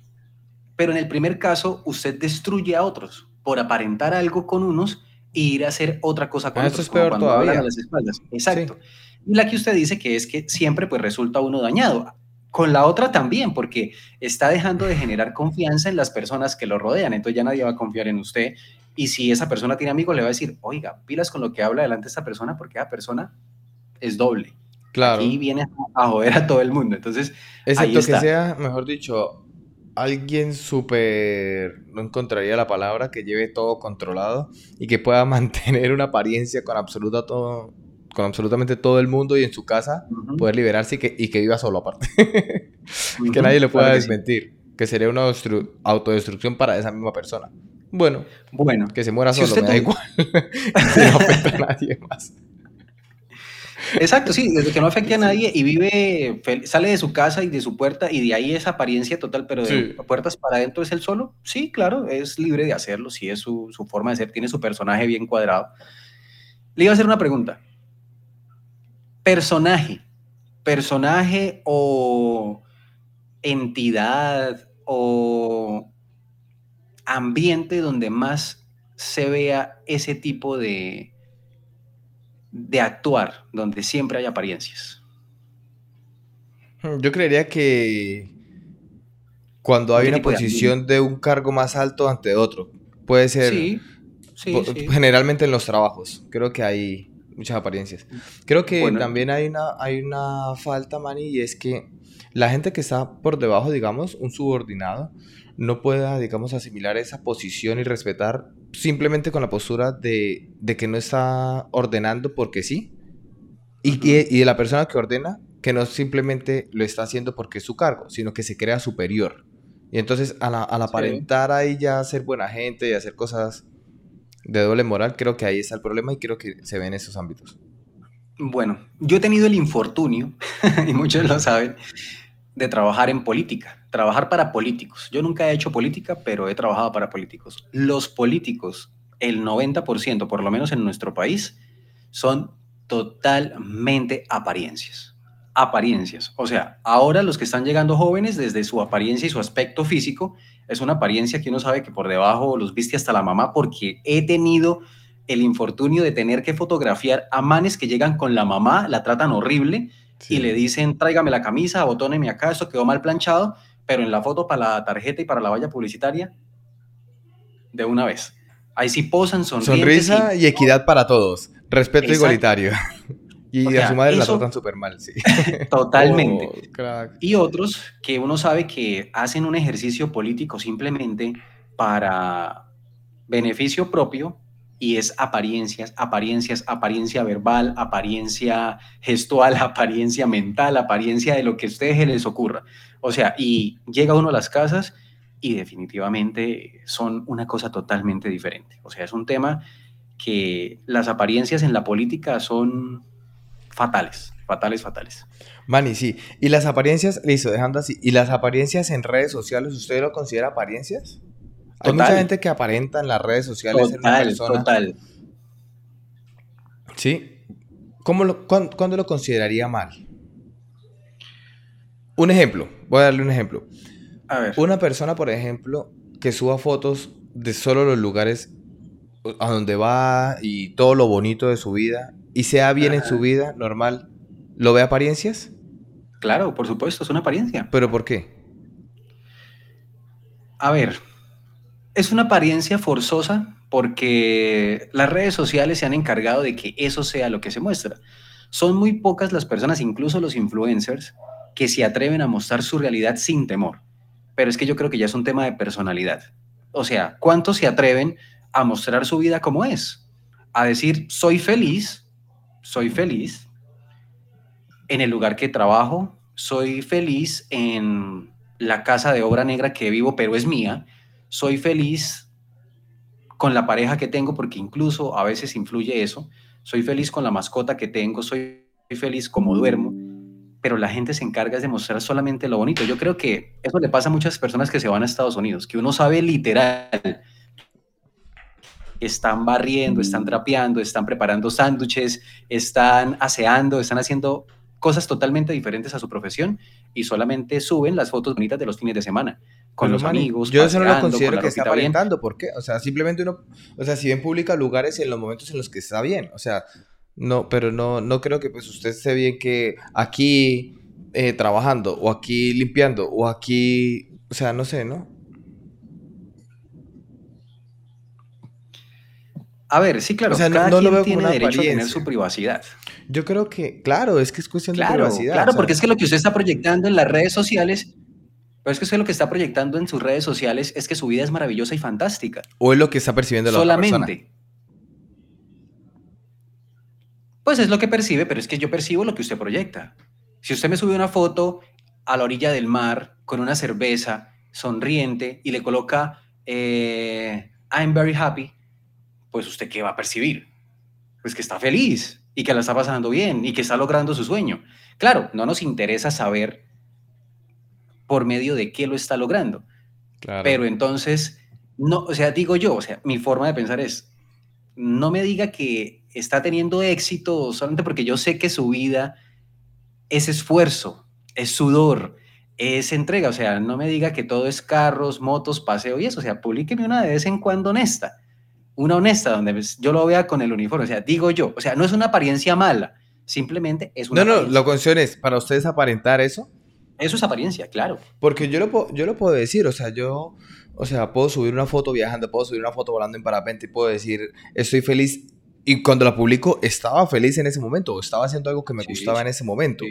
pero en el primer caso usted destruye a otros por aparentar algo con unos e ir a hacer otra cosa con Ah, otros. eso es peor todavía. a las espaldas. Exacto. Y la que usted dice que es que siempre pues resulta uno dañado. Con la otra también, porque está dejando de generar confianza en las personas que lo rodean. Entonces ya nadie va a confiar en usted. Y si esa persona tiene amigos, le va a decir, oiga, pilas con lo que habla delante de esta persona, porque esa persona es doble. Claro. Y viene a joder a todo el mundo. Entonces, ahí Excepto que sea, mejor dicho, alguien súper, no encontraría la palabra, que lleve todo controlado y que pueda mantener una apariencia con absoluta todo, con absolutamente todo el mundo y en su casa poder liberarse y que, y que viva solo aparte. ujú, que nadie le pueda claro que sí. desmentir. Que sería una destru- autodestrucción para esa misma persona. Bueno, Bueno, que se muera Si solo, me da igual. No afecta a nadie más. Exacto, sí, desde que no afecte a nadie y vive, sale de su casa y de su puerta y de ahí esa apariencia total, pero de Sí. puertas para adentro es el solo. Sí, claro, es libre de hacerlo, sí, es su, su forma de ser, tiene su personaje bien cuadrado. Le iba a hacer una pregunta. Personaje, personaje o entidad o ambiente donde más se vea ese tipo de, de actuar, donde siempre hay apariencias. Yo creería que cuando hay ¿Qué una de posición de un cargo más alto ante otro, puede ser Sí, sí, generalmente en los trabajos. Creo que hay muchas apariencias. Creo que Bueno. también hay una, hay una falta, Manny, y es que la gente que está por debajo, digamos, un subordinado, no pueda, digamos, asimilar esa posición y respetar simplemente con la postura de, de que no está ordenando porque sí. Y, y- y de la persona que ordena, que no simplemente lo está haciendo porque es su cargo, sino que se crea superior. Y entonces, al, al aparentar ahí ya ser buena gente y hacer cosas de doble moral, creo que ahí está el problema y creo que se ve en esos ámbitos. Bueno, yo he tenido el infortunio, y muchos lo saben, de trabajar en política, trabajar para políticos. Yo nunca he hecho política, pero he trabajado para políticos. Los políticos, el 90%, por lo menos en nuestro país, son totalmente apariencias. Apariencias. O sea, ahora los que están llegando jóvenes, desde su apariencia y su aspecto físico, es una apariencia que uno sabe que por debajo los viste hasta la mamá, porque he tenido el infortunio de tener que fotografiar a manes que llegan con la mamá, la tratan horrible y le dicen, tráigame la camisa, abotóneme acá, esto quedó mal planchado, pero en la foto para la tarjeta y para la valla publicitaria, de una vez. Ahí sí posan, sonrientes Sonrisa y- y equidad para todos. Respeto Exacto. igualitario. Y O a su madre la tratan súper mal, sí. totalmente. Oh, crack. Y otros que uno sabe que hacen un ejercicio político simplemente para beneficio propio y es apariencias, apariencias, apariencia verbal, apariencia gestual, apariencia mental, apariencia de lo que a ustedes les ocurra. O sea, y llega uno a las casas y definitivamente son una cosa totalmente diferente. O sea, es un tema que las apariencias en la política son fatales, fatales, fatales. Manny, sí. Y las apariencias, listo, dejando así. ¿Y las apariencias en redes sociales, usted lo considera apariencias? Hay Total. mucha gente que aparenta en las redes sociales ser una Total, persona. total. Sí. ¿Cómo lo, cuán- ¿Cuándo lo consideraría mal? Un ejemplo, voy a darle un ejemplo. A ver. Una persona, por ejemplo, que suba fotos de solo los lugares a donde va y todo lo bonito de su vida y sea bien en su vida, normal, ¿lo ve apariencias? Claro, por supuesto, es una apariencia. ¿Pero por qué? A ver, es una apariencia forzosa porque las redes sociales se han encargado de que eso sea lo que se muestra. Son muy pocas las personas, incluso los influencers, que se atreven a mostrar su realidad sin temor. Pero es que yo creo que ya es un tema de personalidad. O sea, ¿cuántos se atreven a mostrar su vida como es? A decir, soy feliz, soy feliz en el lugar que trabajo, soy feliz en la casa de obra negra que vivo, pero es mía, soy feliz con la pareja que tengo, porque incluso a veces influye eso, soy feliz con la mascota que tengo, soy feliz como duermo, pero la gente se encarga de mostrar solamente lo bonito. Yo creo que eso le pasa a muchas personas que se van a Estados Unidos, que uno sabe literal están barriendo, están trapeando, están preparando sándwiches, están aseando, están haciendo cosas totalmente diferentes a su profesión y solamente suben las fotos bonitas de los fines de semana con los amigos. Yo eso no lo considero que está aparentando, ¿por qué? O sea, simplemente uno, o sea, si bien publica lugares en los momentos en los que está bien, o sea, no, pero no, no creo que pues usted esté bien que aquí eh, trabajando o aquí limpiando o aquí, o sea, no sé, ¿no? A ver, sí, claro, o sea, cada no, quien tiene derecho a tener su privacidad. Yo creo que, claro, es que es cuestión de privacidad. Claro, porque es que lo que usted está proyectando en las redes sociales pero es que usted lo que está proyectando en sus redes sociales es que su vida es maravillosa y fantástica. O es lo que está percibiendo la Solamente. otra persona. Pues es lo que percibe, pero es que yo percibo lo que usted proyecta. Si usted me sube una foto a la orilla del mar con una cerveza, sonriente, y le coloca eh, I'm very happy, pues usted qué va a percibir? Pues que está feliz y que la está pasando bien y que está logrando su sueño. Claro, no nos interesa saber por medio de qué lo está logrando. Pero entonces, no, o sea, digo yo, o sea, mi forma de pensar es, no me diga que está teniendo éxito solamente porque yo sé que su vida es esfuerzo, es sudor, es entrega, o sea, no me diga que todo es carros, motos, paseo y eso, o sea, publíqueme una de vez en cuando honesta, una honesta donde yo lo vea con el uniforme, o sea, digo yo, o sea, no es una apariencia mala, simplemente es una... No, no, lo cuestión es, para ustedes aparentar eso, eso es apariencia, claro. Porque yo lo, yo lo puedo decir, o sea, yo, o sea, puedo subir una foto viajando, puedo subir una foto volando en parapente y puedo decir, estoy feliz. Y cuando la publico, estaba feliz en ese momento, o estaba haciendo algo que me gustaba en ese momento.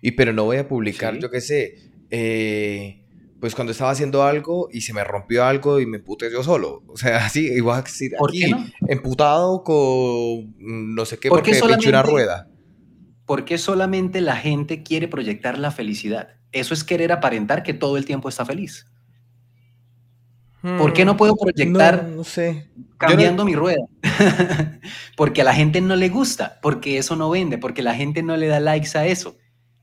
Y pero no voy a publicar, yo qué sé, eh, pues cuando estaba haciendo algo y se me rompió algo y me emputé yo solo. O sea, así, igual a decir aquí, emputado con no sé qué, porque me pinché una rueda. ¿Por qué solamente la gente quiere proyectar la felicidad? Eso es querer aparentar que todo el tiempo está feliz. ¿Por qué no puedo hmm, proyectar no, sé. cambiando mi rueda? porque a la gente no le gusta, porque eso no vende, porque la gente no le da likes a eso.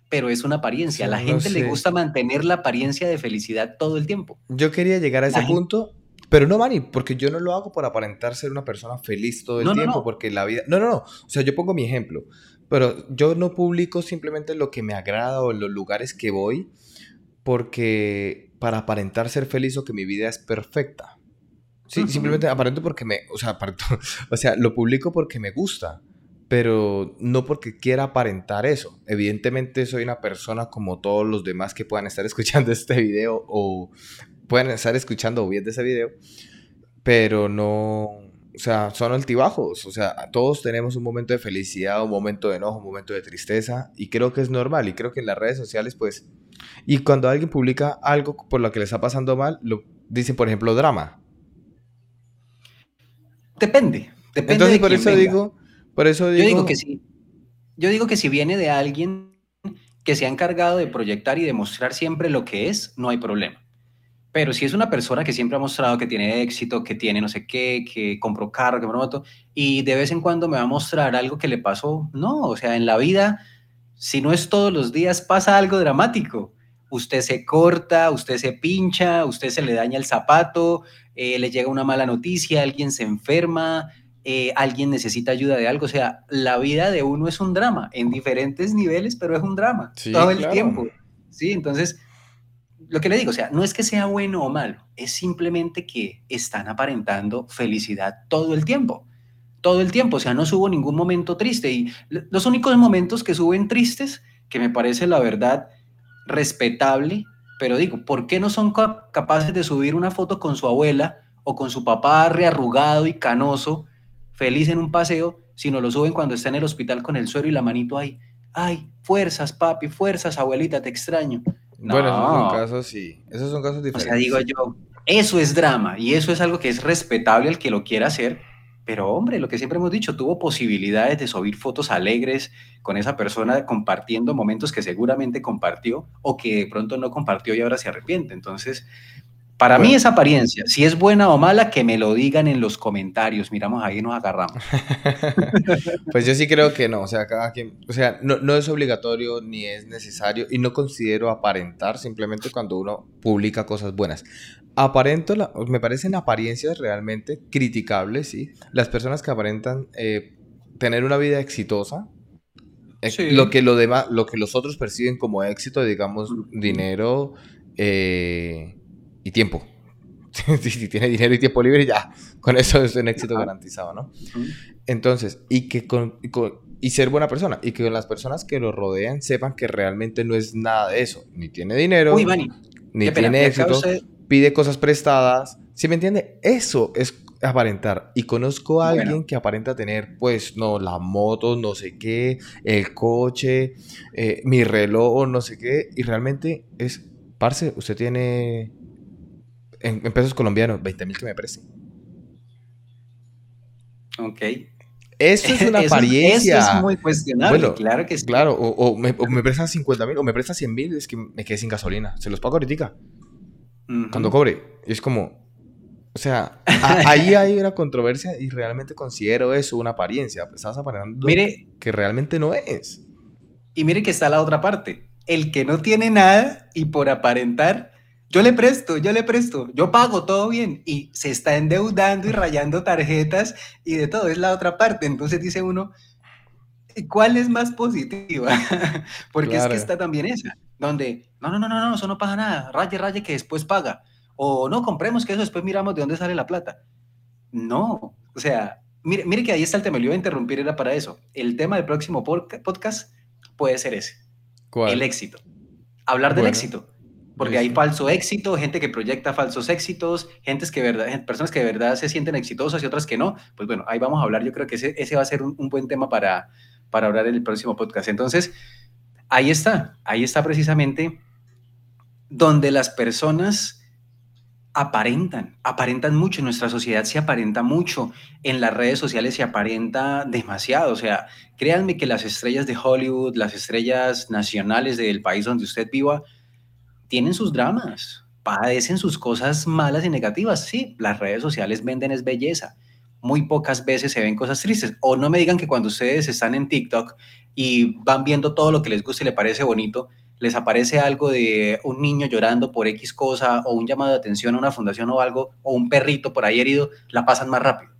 Pero es una apariencia. a la gente le gusta mantener la apariencia de felicidad todo el tiempo. Yo quería llegar a ese punto, pero no, Manny, porque yo no lo hago por aparentar ser una persona feliz todo el tiempo, porque la vida... No, no, no. O sea, yo pongo mi ejemplo. Pero yo no publico simplemente lo que me agrada o los lugares que voy porque para aparentar ser feliz o que mi vida es perfecta. Sí, simplemente aparento porque me, o sea, o sea, lo publico porque me gusta, pero no porque quiera aparentar eso. Evidentemente soy una persona como todos los demás que puedan estar escuchando este video o puedan estar escuchando o viendo ese video, pero no, o sea, son altibajos. O sea, todos tenemos un momento de felicidad, un momento de enojo, un momento de tristeza. Y creo que es normal. Y creo que en las redes sociales, pues. Y cuando alguien publica algo por lo que le está pasando mal, lo dicen, por ejemplo, drama. Depende. Depende Entonces, por eso digo. Por eso digo. Yo digo que sí. Yo digo que si viene de alguien que se ha encargado de proyectar y demostrar siempre lo que es, no hay problema. Pero si es una persona que siempre ha mostrado que tiene éxito, que tiene no sé qué, que compró carro, que compró moto, y de vez en cuando me va a mostrar algo que le pasó, no, o sea, en la vida, si no es todos los días, pasa algo dramático. Usted se corta, usted se pincha, usted se le daña el zapato, eh, le llega una mala noticia, alguien se enferma, eh, alguien necesita ayuda de algo. O sea, la vida de uno es un drama en diferentes niveles, pero es un drama todo el tiempo. Sí, entonces lo que le digo, o sea, no es que sea bueno o malo, es simplemente que están aparentando felicidad todo el tiempo. Todo el tiempo, o sea, no subo ningún momento triste. Y los únicos momentos que suben tristes, que me parece la verdad respetable, pero digo, ¿por qué no son capaces de subir una foto con su abuela o con su papá rearrugado y canoso, feliz en un paseo, si no lo suben cuando está en el hospital con el suero y la manito ahí? Ay, fuerzas, papi, fuerzas, abuelita, te extraño. Bueno, esos son casos, sí. Esos son casos diferentes. O sea, digo yo, eso es drama y eso es algo que es respetable al que lo quiera hacer. Pero hombre, lo que siempre hemos dicho, tuvo posibilidades de subir fotos alegres con esa persona compartiendo momentos que seguramente compartió o que de pronto no compartió y ahora se arrepiente. Entonces, Para mí es apariencia. Si es buena o mala, que me lo digan en los comentarios. Miramos ahí nos agarramos. pues yo sí creo que no. O sea, cada quien, o sea, no, no, es obligatorio ni es necesario y no considero aparentar simplemente cuando uno publica cosas buenas. Aparento, la, me parecen apariencias realmente criticables, ¿sí? Las personas que aparentan eh, tener una vida exitosa, eh, lo, que lo, demás, lo que los otros perciben como éxito, digamos, dinero, eh, y tiempo. si tiene dinero y tiempo libre, ya, con eso es un éxito garantizado, ¿no? Entonces, y que con, y ser buena persona, y que las personas que lo rodean sepan que realmente no es nada de eso, ni tiene dinero, ni tiene éxito, pide cosas prestadas, ¿sí me entiende? Eso es aparentar. Y conozco a alguien que aparenta tener, pues, no, la moto, no sé qué, el coche, eh, mi reloj, no sé qué, y realmente es, parce, usted tiene en, pesos colombianos, 20 mil que me preste. Ok. Eso es una apariencia. Eso es muy cuestionable, claro que sí. Claro, o, me, o me prestas 50 mil o me prestas 100 mil, es que me quedé sin gasolina. Se los pago ahorita. Cuando cobre. Y es como, o sea, ahí hay una controversia y realmente considero eso una apariencia. Estás aparentando mire, que realmente no es. Y mire que está la otra parte. El que no tiene nada y por aparentar yo le presto, yo le presto, yo pago todo bien y se está endeudando y rayando tarjetas y de todo, es la otra parte. Entonces dice uno, ¿cuál es más positiva? Porque es que está también esa, donde, no, no, no, no, no, eso no pasa nada, raye, raye que después paga. O no, compremos que eso después miramos de dónde sale la plata. No, o sea, mire, mire que ahí está el tema, le iba a interrumpir, era para eso. El tema del próximo podcast puede ser ese. ¿Cuál? El éxito. Hablar del éxito porque hay falso éxito, gente que proyecta falsos éxitos, gentes que verdad, personas que de verdad se sienten exitosas y otras que no. Pues bueno, ahí vamos a hablar. Yo creo que ese, ese va a ser un, buen tema para, para hablar en el próximo podcast. Entonces, ahí está, ahí está precisamente donde las personas aparentan, aparentan mucho, en nuestra sociedad se aparenta mucho, en las redes sociales se aparenta demasiado, o sea, créanme que las estrellas de Hollywood, las estrellas nacionales del país donde usted viva, tienen sus dramas, padecen sus cosas malas y negativas. Sí, las redes sociales venden es belleza. Muy pocas veces se ven cosas tristes. O no me digan que cuando ustedes están en TikTok y van viendo todo lo que les gusta y les parece bonito, les aparece algo de un niño llorando por X cosa o un llamado de atención a una fundación o algo, o un perrito por ahí herido, la pasan más rápido.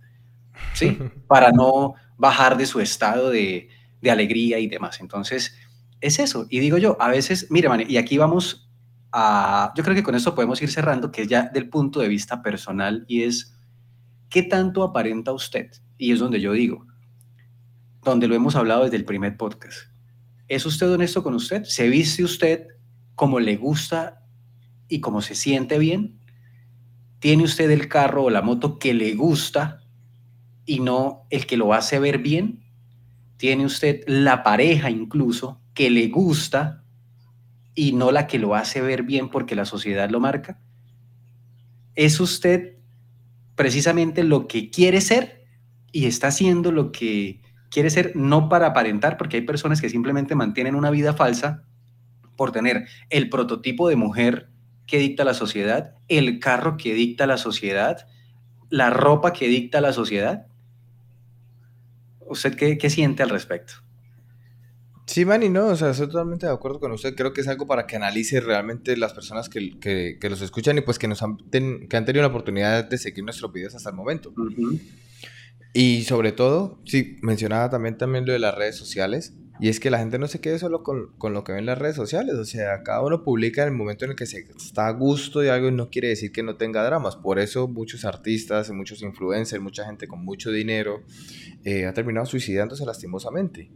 ¿Sí? Para no bajar de su estado de, de alegría y demás. Entonces, es eso. Y digo yo, a veces, mire, man, y aquí vamos yo creo que con esto podemos ir cerrando, que es ya del punto de vista personal y es, ¿qué tanto aparenta usted? Y es donde yo digo, donde lo hemos hablado desde el primer podcast. ¿Es usted honesto con usted? ¿Se viste usted como le gusta y como se siente bien? ¿Tiene usted el carro o la moto que le gusta y no el que lo hace ver bien? ¿Tiene usted la pareja incluso que le gusta y no la que lo hace ver bien porque la sociedad lo marca? ¿Es usted precisamente lo que quiere ser y está haciendo lo que quiere ser no para aparentar, porque hay personas que simplemente mantienen una vida falsa por tener el prototipo de mujer que dicta la sociedad, el carro que dicta la sociedad, la ropa que dicta la sociedad? ¿Usted qué, qué siente al respecto? Sí, Manny, no, o sea, estoy totalmente de acuerdo con usted. Creo que es algo para que analice realmente las personas que, que, que los escuchan y pues que, nos han, que han tenido la oportunidad de seguir nuestros videos hasta el momento. Y sobre todo, sí, mencionaba también, también lo de las redes sociales. Y es que la gente no se quede solo con, con, lo que ven en las redes sociales. O sea, cada uno publica en el momento en el que se está a gusto de algo y no quiere decir que no tenga dramas. Por eso muchos artistas, muchos influencers, mucha gente con mucho dinero eh, ha terminado suicidándose lastimosamente.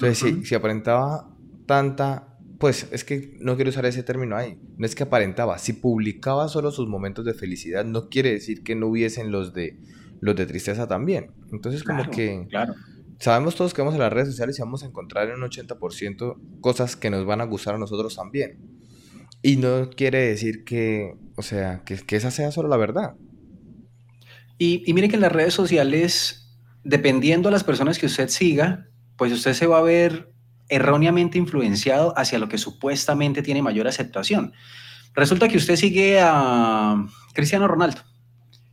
Entonces, si, aparentaba tanta, pues es que no quiero usar ese término ahí, no es que aparentaba, si publicaba solo sus momentos de felicidad, no quiere decir que no hubiesen los de, los de tristeza también. Entonces, como que... Claro. Sabemos todos que vamos a las redes sociales y vamos a encontrar en un 80% cosas que nos van a gustar a nosotros también. Y no quiere decir que, o sea, que, que esa sea solo la verdad. Y, y mire que en las redes sociales, dependiendo de las personas que usted siga, pues usted se va a ver erróneamente influenciado hacia lo que supuestamente tiene mayor aceptación. Resulta que usted sigue a Cristiano Ronaldo.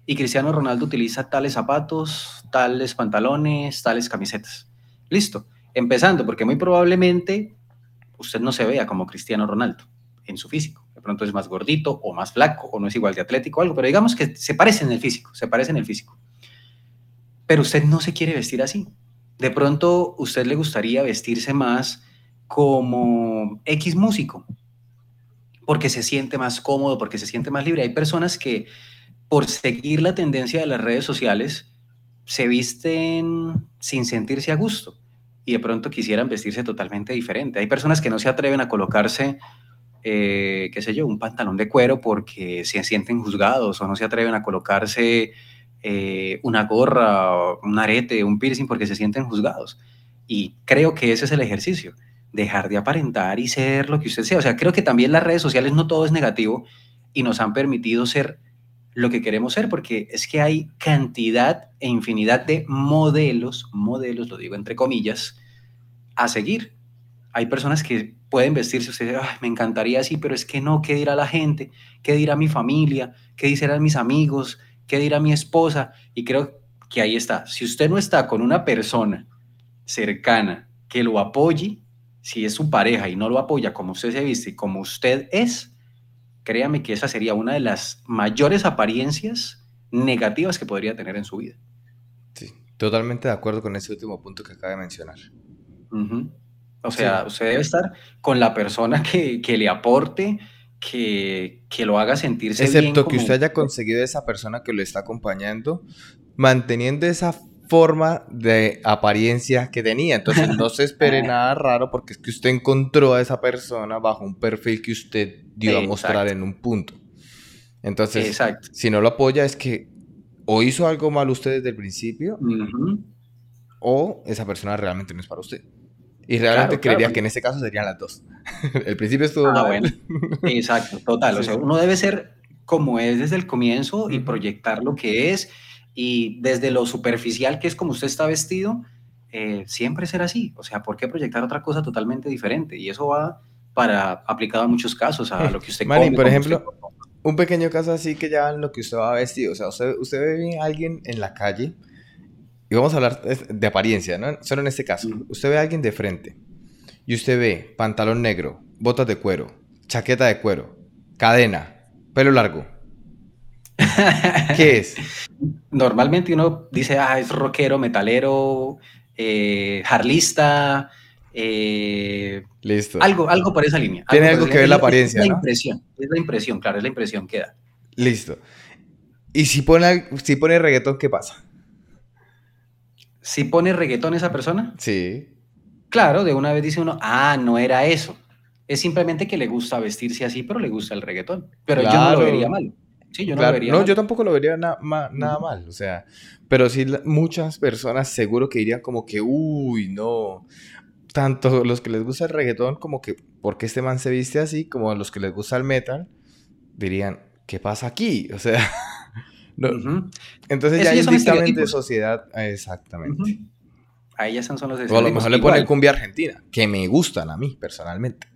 Y Cristiano Ronaldo utiliza tales zapatos, tales pantalones, tales camisetas. Listo. Empezando, porque muy probablemente usted no se vea como Cristiano Ronaldo en su físico. De pronto es más gordito o más flaco o no es igual de atlético o algo, pero digamos que se parece en el físico, se parece en el físico. Pero usted no se quiere vestir así. De pronto usted le gustaría vestirse más como X músico, porque se siente más cómodo, porque se siente más libre. Hay personas que por seguir la tendencia de las redes sociales se visten sin sentirse a gusto y de pronto quisieran vestirse totalmente diferente. Hay personas que no se atreven a colocarse, eh, qué sé yo, un pantalón de cuero porque se sienten juzgados o no se atreven a colocarse eh, una gorra, un arete, un piercing porque se sienten juzgados. Y creo que ese es el ejercicio, dejar de aparentar y ser lo que usted sea. O sea, creo que también las redes sociales no todo es negativo y nos han permitido ser lo que queremos ser, porque es que hay cantidad e infinidad de modelos, modelos, lo digo entre comillas, a seguir. Hay personas que pueden vestirse, usted me encantaría así, pero es que no, ¿qué dirá la gente? ¿Qué dirá mi familia? ¿Qué dirán mis amigos? ¿Qué dirá mi esposa? Y creo que ahí está. Si usted no está con una persona cercana que lo apoye, si es su pareja y no lo apoya como usted se viste y como usted es, créame que esa sería una de las mayores apariencias negativas que podría tener en su vida. Sí, totalmente de acuerdo con ese último punto que acaba de mencionar. O sea, usted debe estar con la persona que, le aporte, que, lo haga sentirse Excepto que usted haya conseguido esa persona que lo está acompañando, manteniendo esa forma de apariencia que tenía. Entonces no se espere nada raro porque es que usted encontró a esa persona bajo un perfil que usted dio a mostrar en un punto. Entonces, si no lo apoya es que o hizo algo mal usted desde el principio o esa persona realmente no es para usted. Y realmente creería que en ese caso serían las dos. el principio estuvo ah, Bueno. Exacto, total. O sea, uno debe ser como es desde el comienzo y proyectar lo que es y desde lo superficial que es como usted está vestido, eh, siempre será así. O sea, ¿por qué proyectar otra cosa totalmente diferente? Y eso va para aplicado a muchos casos, a lo que usted Mani, por ejemplo, un pequeño caso así que ya en lo que usted va vestido. O sea, usted, usted ve a alguien en la calle y vamos a hablar de apariencia, ¿no? Solo en este caso. Usted ve a alguien de frente y usted ve pantalón negro, botas de cuero, chaqueta de cuero, cadena, pelo largo. ¿Qué es? Normalmente uno dice, ah, es rockero, metalero, eh, harlista, eh, Listo. Algo, algo por esa línea. Tiene algo, que ver la apariencia. Es la impresión, es la impresión, claro, es la impresión que da. Listo. Y si pone, si pone reggaetón, ¿qué pasa? Si pone reggaetón esa persona. Sí. Claro, de una vez dice uno, ah, no era eso. Es simplemente que le gusta vestirse así, pero le gusta el reggaetón. Pero yo no lo vería mal. Sí, yo no lo vería No, yo tampoco lo vería nada mal. O sea, pero sí muchas personas seguro que dirían como que, uy, no. Tanto los que les gusta el reggaetón como que, porque este man se viste así? Como los que les gusta el metal, dirían, ¿qué pasa aquí? O sea, entonces ya indistintamente de sociedad, exactamente. A ellas son los O a lo mejor le ponen cumbia argentina, que me gustan a mí personalmente.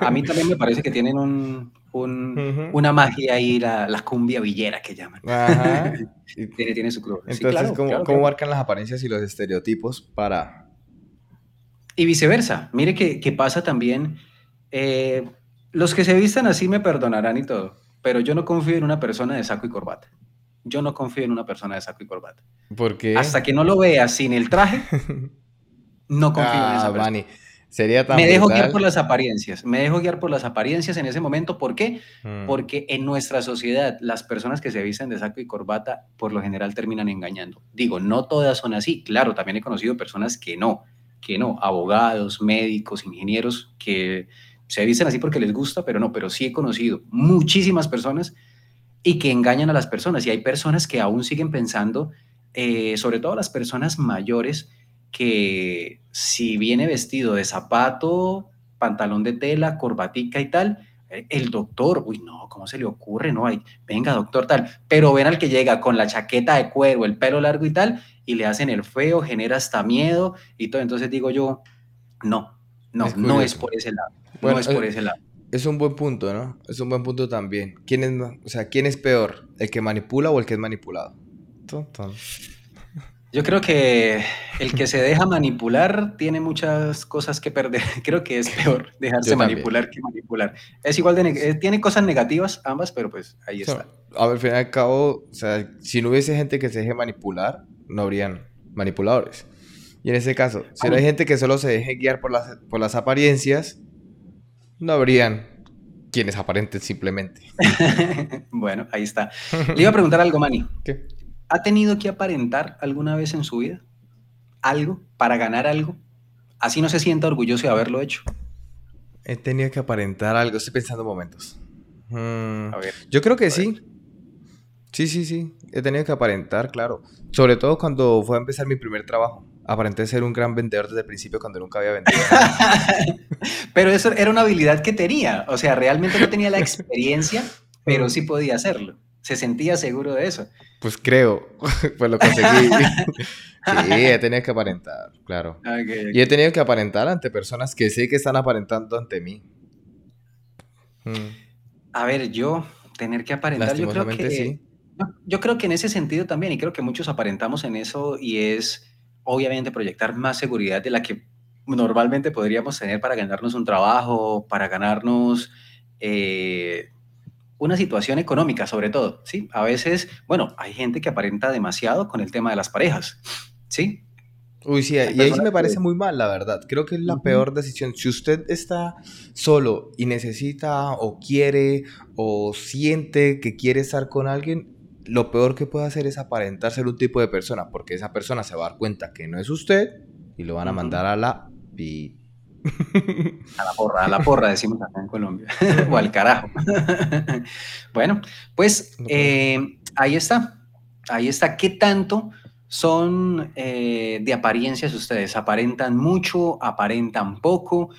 A mí también me parece que tienen un, una magia ahí, la, cumbia villera que llaman. tiene, su club. Entonces, ¿cómo, marcan las apariencias y los estereotipos para...? Y viceversa. Mire que, pasa también... Eh, los que se vistan así me perdonarán y todo, pero yo no confío en una persona de saco y corbata. Yo no confío en una persona de saco y corbata. ¿Por qué? Hasta que no lo vea sin el traje, no confío en esa ah, persona. Sería me dejo guiar por las apariencias, me dejo guiar por las apariencias en ese momento. ¿Por qué? Mm. Porque en nuestra sociedad las personas que se visten de saco y corbata por lo general terminan engañando. Digo, no todas son así. Claro, también he conocido personas que no, que no, abogados, médicos, ingenieros que se visten así porque les gusta, pero no, pero sí he conocido muchísimas personas y que engañan a las personas. Y hay personas que aún siguen pensando, eh, sobre todo las personas mayores, que si viene vestido de zapato, pantalón de tela, corbatica y tal, el doctor, uy, no, ¿cómo se le ocurre? No, hay, venga, doctor, tal. Pero ven al que llega con la chaqueta de cuero, el pelo largo y tal, y le hacen el feo, genera hasta miedo y todo. Entonces digo yo, no, no, no es por ese lado. no es por eh, ese lado. Es un buen punto, ¿no? Es un buen punto también. ¿Quién es, o sea, ¿quién es peor? ¿El que manipula o el que es manipulado? Yo creo que el que se deja manipular tiene muchas cosas que perder. Creo que es peor dejarse manipular que manipular. Es igual de eh, tiene cosas negativas ambas, pero pues ahí está. A ver, al fin y al cabo, o sea, si no hubiese gente que se deje manipular, no habrían manipuladores. Y en ese caso, si no hay gente que solo se deje guiar por las, por las apariencias, no habrían quienes aparenten simplemente. bueno, ahí está. Le iba a preguntar algo, Manny. ¿Qué? ¿Ha tenido que aparentar alguna vez en su vida algo para ganar algo? Así no se sienta orgulloso de haberlo hecho. He tenido que aparentar algo, estoy pensando momentos. Mm, a ver, yo creo que sí. Sí, sí, sí. He tenido que aparentar, claro. Sobre todo cuando fue a empezar mi primer trabajo. Aparenté ser un gran vendedor desde el principio cuando nunca había vendido. pero eso era una habilidad que tenía. O sea, realmente no tenía la experiencia, pero sí podía hacerlo. Se sentía seguro de eso. Pues creo, pues lo conseguí. sí, he tenido que aparentar, claro. Y he tenido que aparentar ante personas que sé que están aparentando ante mí. Mm. A ver, yo tener que aparentar, yo creo que sí. Yo creo que en ese sentido también, y creo que muchos aparentamos en eso, y es obviamente proyectar más seguridad de la que normalmente podríamos tener para ganarnos un trabajo, para ganarnos eh, una situación económica, sobre todo, ¿sí? A veces, bueno, hay gente que aparenta demasiado con el tema de las parejas, ¿sí? Uy, sí, y ahí sí me parece muy mal, la verdad. Creo que es la peor decisión. Si usted está solo y necesita o quiere o siente que quiere estar con alguien, lo peor que puede hacer es aparentar ser un tipo de persona, porque esa persona se va a dar cuenta que no es usted y lo van a mandar a la pi. A la porra, a la porra decimos acá en Colombia, o al carajo. bueno, pues eh, ahí está, ahí está. ¿Qué tanto son eh, de apariencias ustedes? ¿Aparentan mucho? ¿Aparentan poco?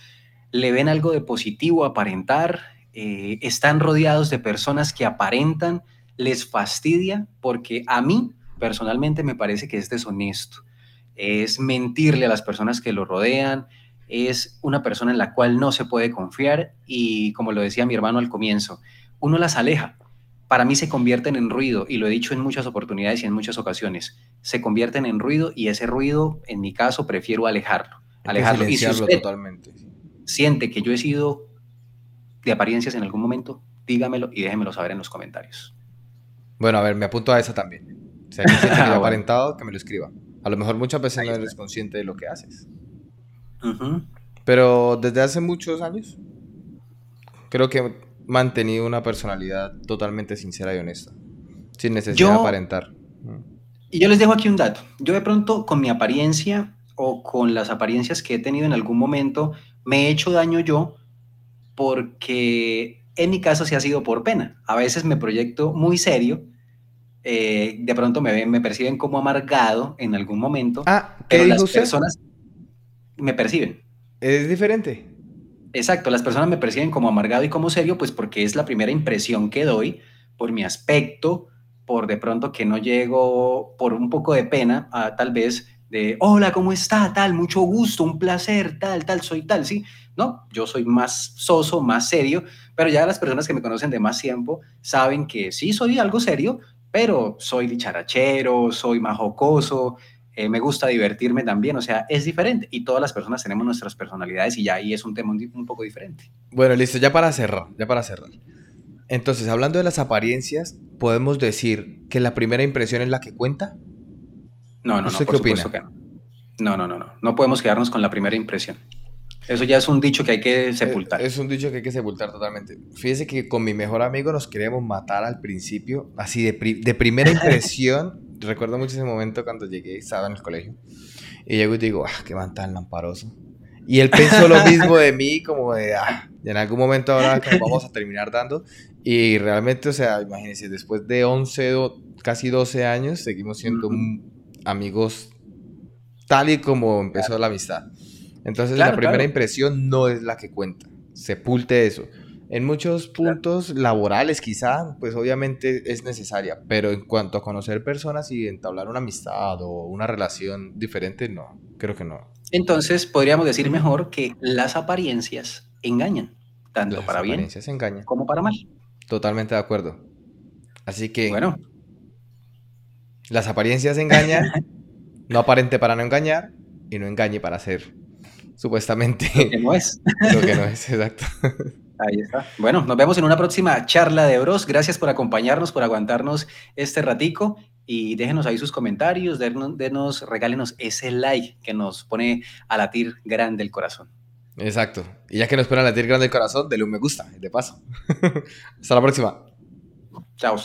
¿Le ven algo de positivo aparentar? Eh, ¿Están rodeados de personas que aparentan? Les fastidia porque a mí personalmente me parece que es deshonesto. Es mentirle a las personas que lo rodean, es una persona en la cual no se puede confiar y como lo decía mi hermano al comienzo, uno las aleja. Para mí se convierten en ruido y lo he dicho en muchas oportunidades y en muchas ocasiones. Se convierten en ruido y ese ruido, en mi caso, prefiero alejarlo. Alejarlo. Y si totalmente. siente que yo he sido de apariencias en algún momento, dígamelo y déjemelo saber en los comentarios. Bueno, a ver, me apunto a esa también. Si hay que aparentado, que me lo escriba. A lo mejor muchas veces no eres consciente de lo que haces. Pero desde hace muchos años, creo que he mantenido una personalidad totalmente sincera y honesta. Sin necesidad de aparentar. Y yo les dejo aquí un dato. Yo de pronto, con mi apariencia o con las apariencias que he tenido en algún momento, me he hecho daño yo porque en mi caso sí ha sido por pena. A veces me proyecto muy serio eh, de pronto me ven, me perciben como amargado en algún momento. Ah, ¿qué pero las personas me perciben. Es diferente. Exacto, las personas me perciben como amargado y como serio, pues porque es la primera impresión que doy por mi aspecto, por de pronto que no llego, por un poco de pena, a, tal vez de, hola, ¿cómo está? Tal, mucho gusto, un placer, tal, tal, soy tal, ¿sí? No, yo soy más soso, más serio, pero ya las personas que me conocen de más tiempo saben que sí soy algo serio, pero soy dicharachero, soy más jocoso, eh, me gusta divertirme también, o sea, es diferente y todas las personas tenemos nuestras personalidades y ya ahí es un tema un, poco diferente. Bueno, listo, ya para cerrar, ya para cerrar. Entonces, hablando de las apariencias, ¿podemos decir que la primera impresión es la que cuenta? No, no, no, por que no. No, no, no, no. No podemos quedarnos con la primera impresión. Eso ya es un dicho que hay que sepultar. Es, un dicho que hay que sepultar totalmente. Fíjese que con mi mejor amigo nos queríamos matar al principio, así de, de primera impresión. recuerdo mucho ese momento cuando llegué, estaba en el colegio, y llego y digo, ah, qué man tan lamparoso. Y él pensó lo mismo de mí, como de, ah, en algún momento ahora que nos vamos a terminar dando. Y realmente, o sea, imagínense, después de 11, casi 12 años, seguimos siendo amigos tal y como empezó la amistad. Entonces la primera impresión no es la que cuenta. Sepulte eso. En muchos puntos laborales quizá, pues obviamente es necesaria, pero en cuanto a conocer personas y entablar una amistad o una relación diferente, no, creo que no. Entonces podríamos decir mejor que las apariencias engañan, tanto para bien engañan. como para mal. Totalmente de acuerdo. Así que. Bueno. Las apariencias engañan, no aparente para no engañar y no engañe para ser supuestamente. Lo que no es. Lo que no es, exacto. Ahí está. Bueno, nos vemos en una próxima charla de Bros. Gracias por acompañarnos, por aguantarnos este ratico y déjenos ahí sus comentarios, denos, denos, regálenos ese like que nos pone a latir grande el corazón. Exacto. Y ya que nos pone a latir grande el corazón, denle un me gusta, de paso. Hasta la próxima. Chao.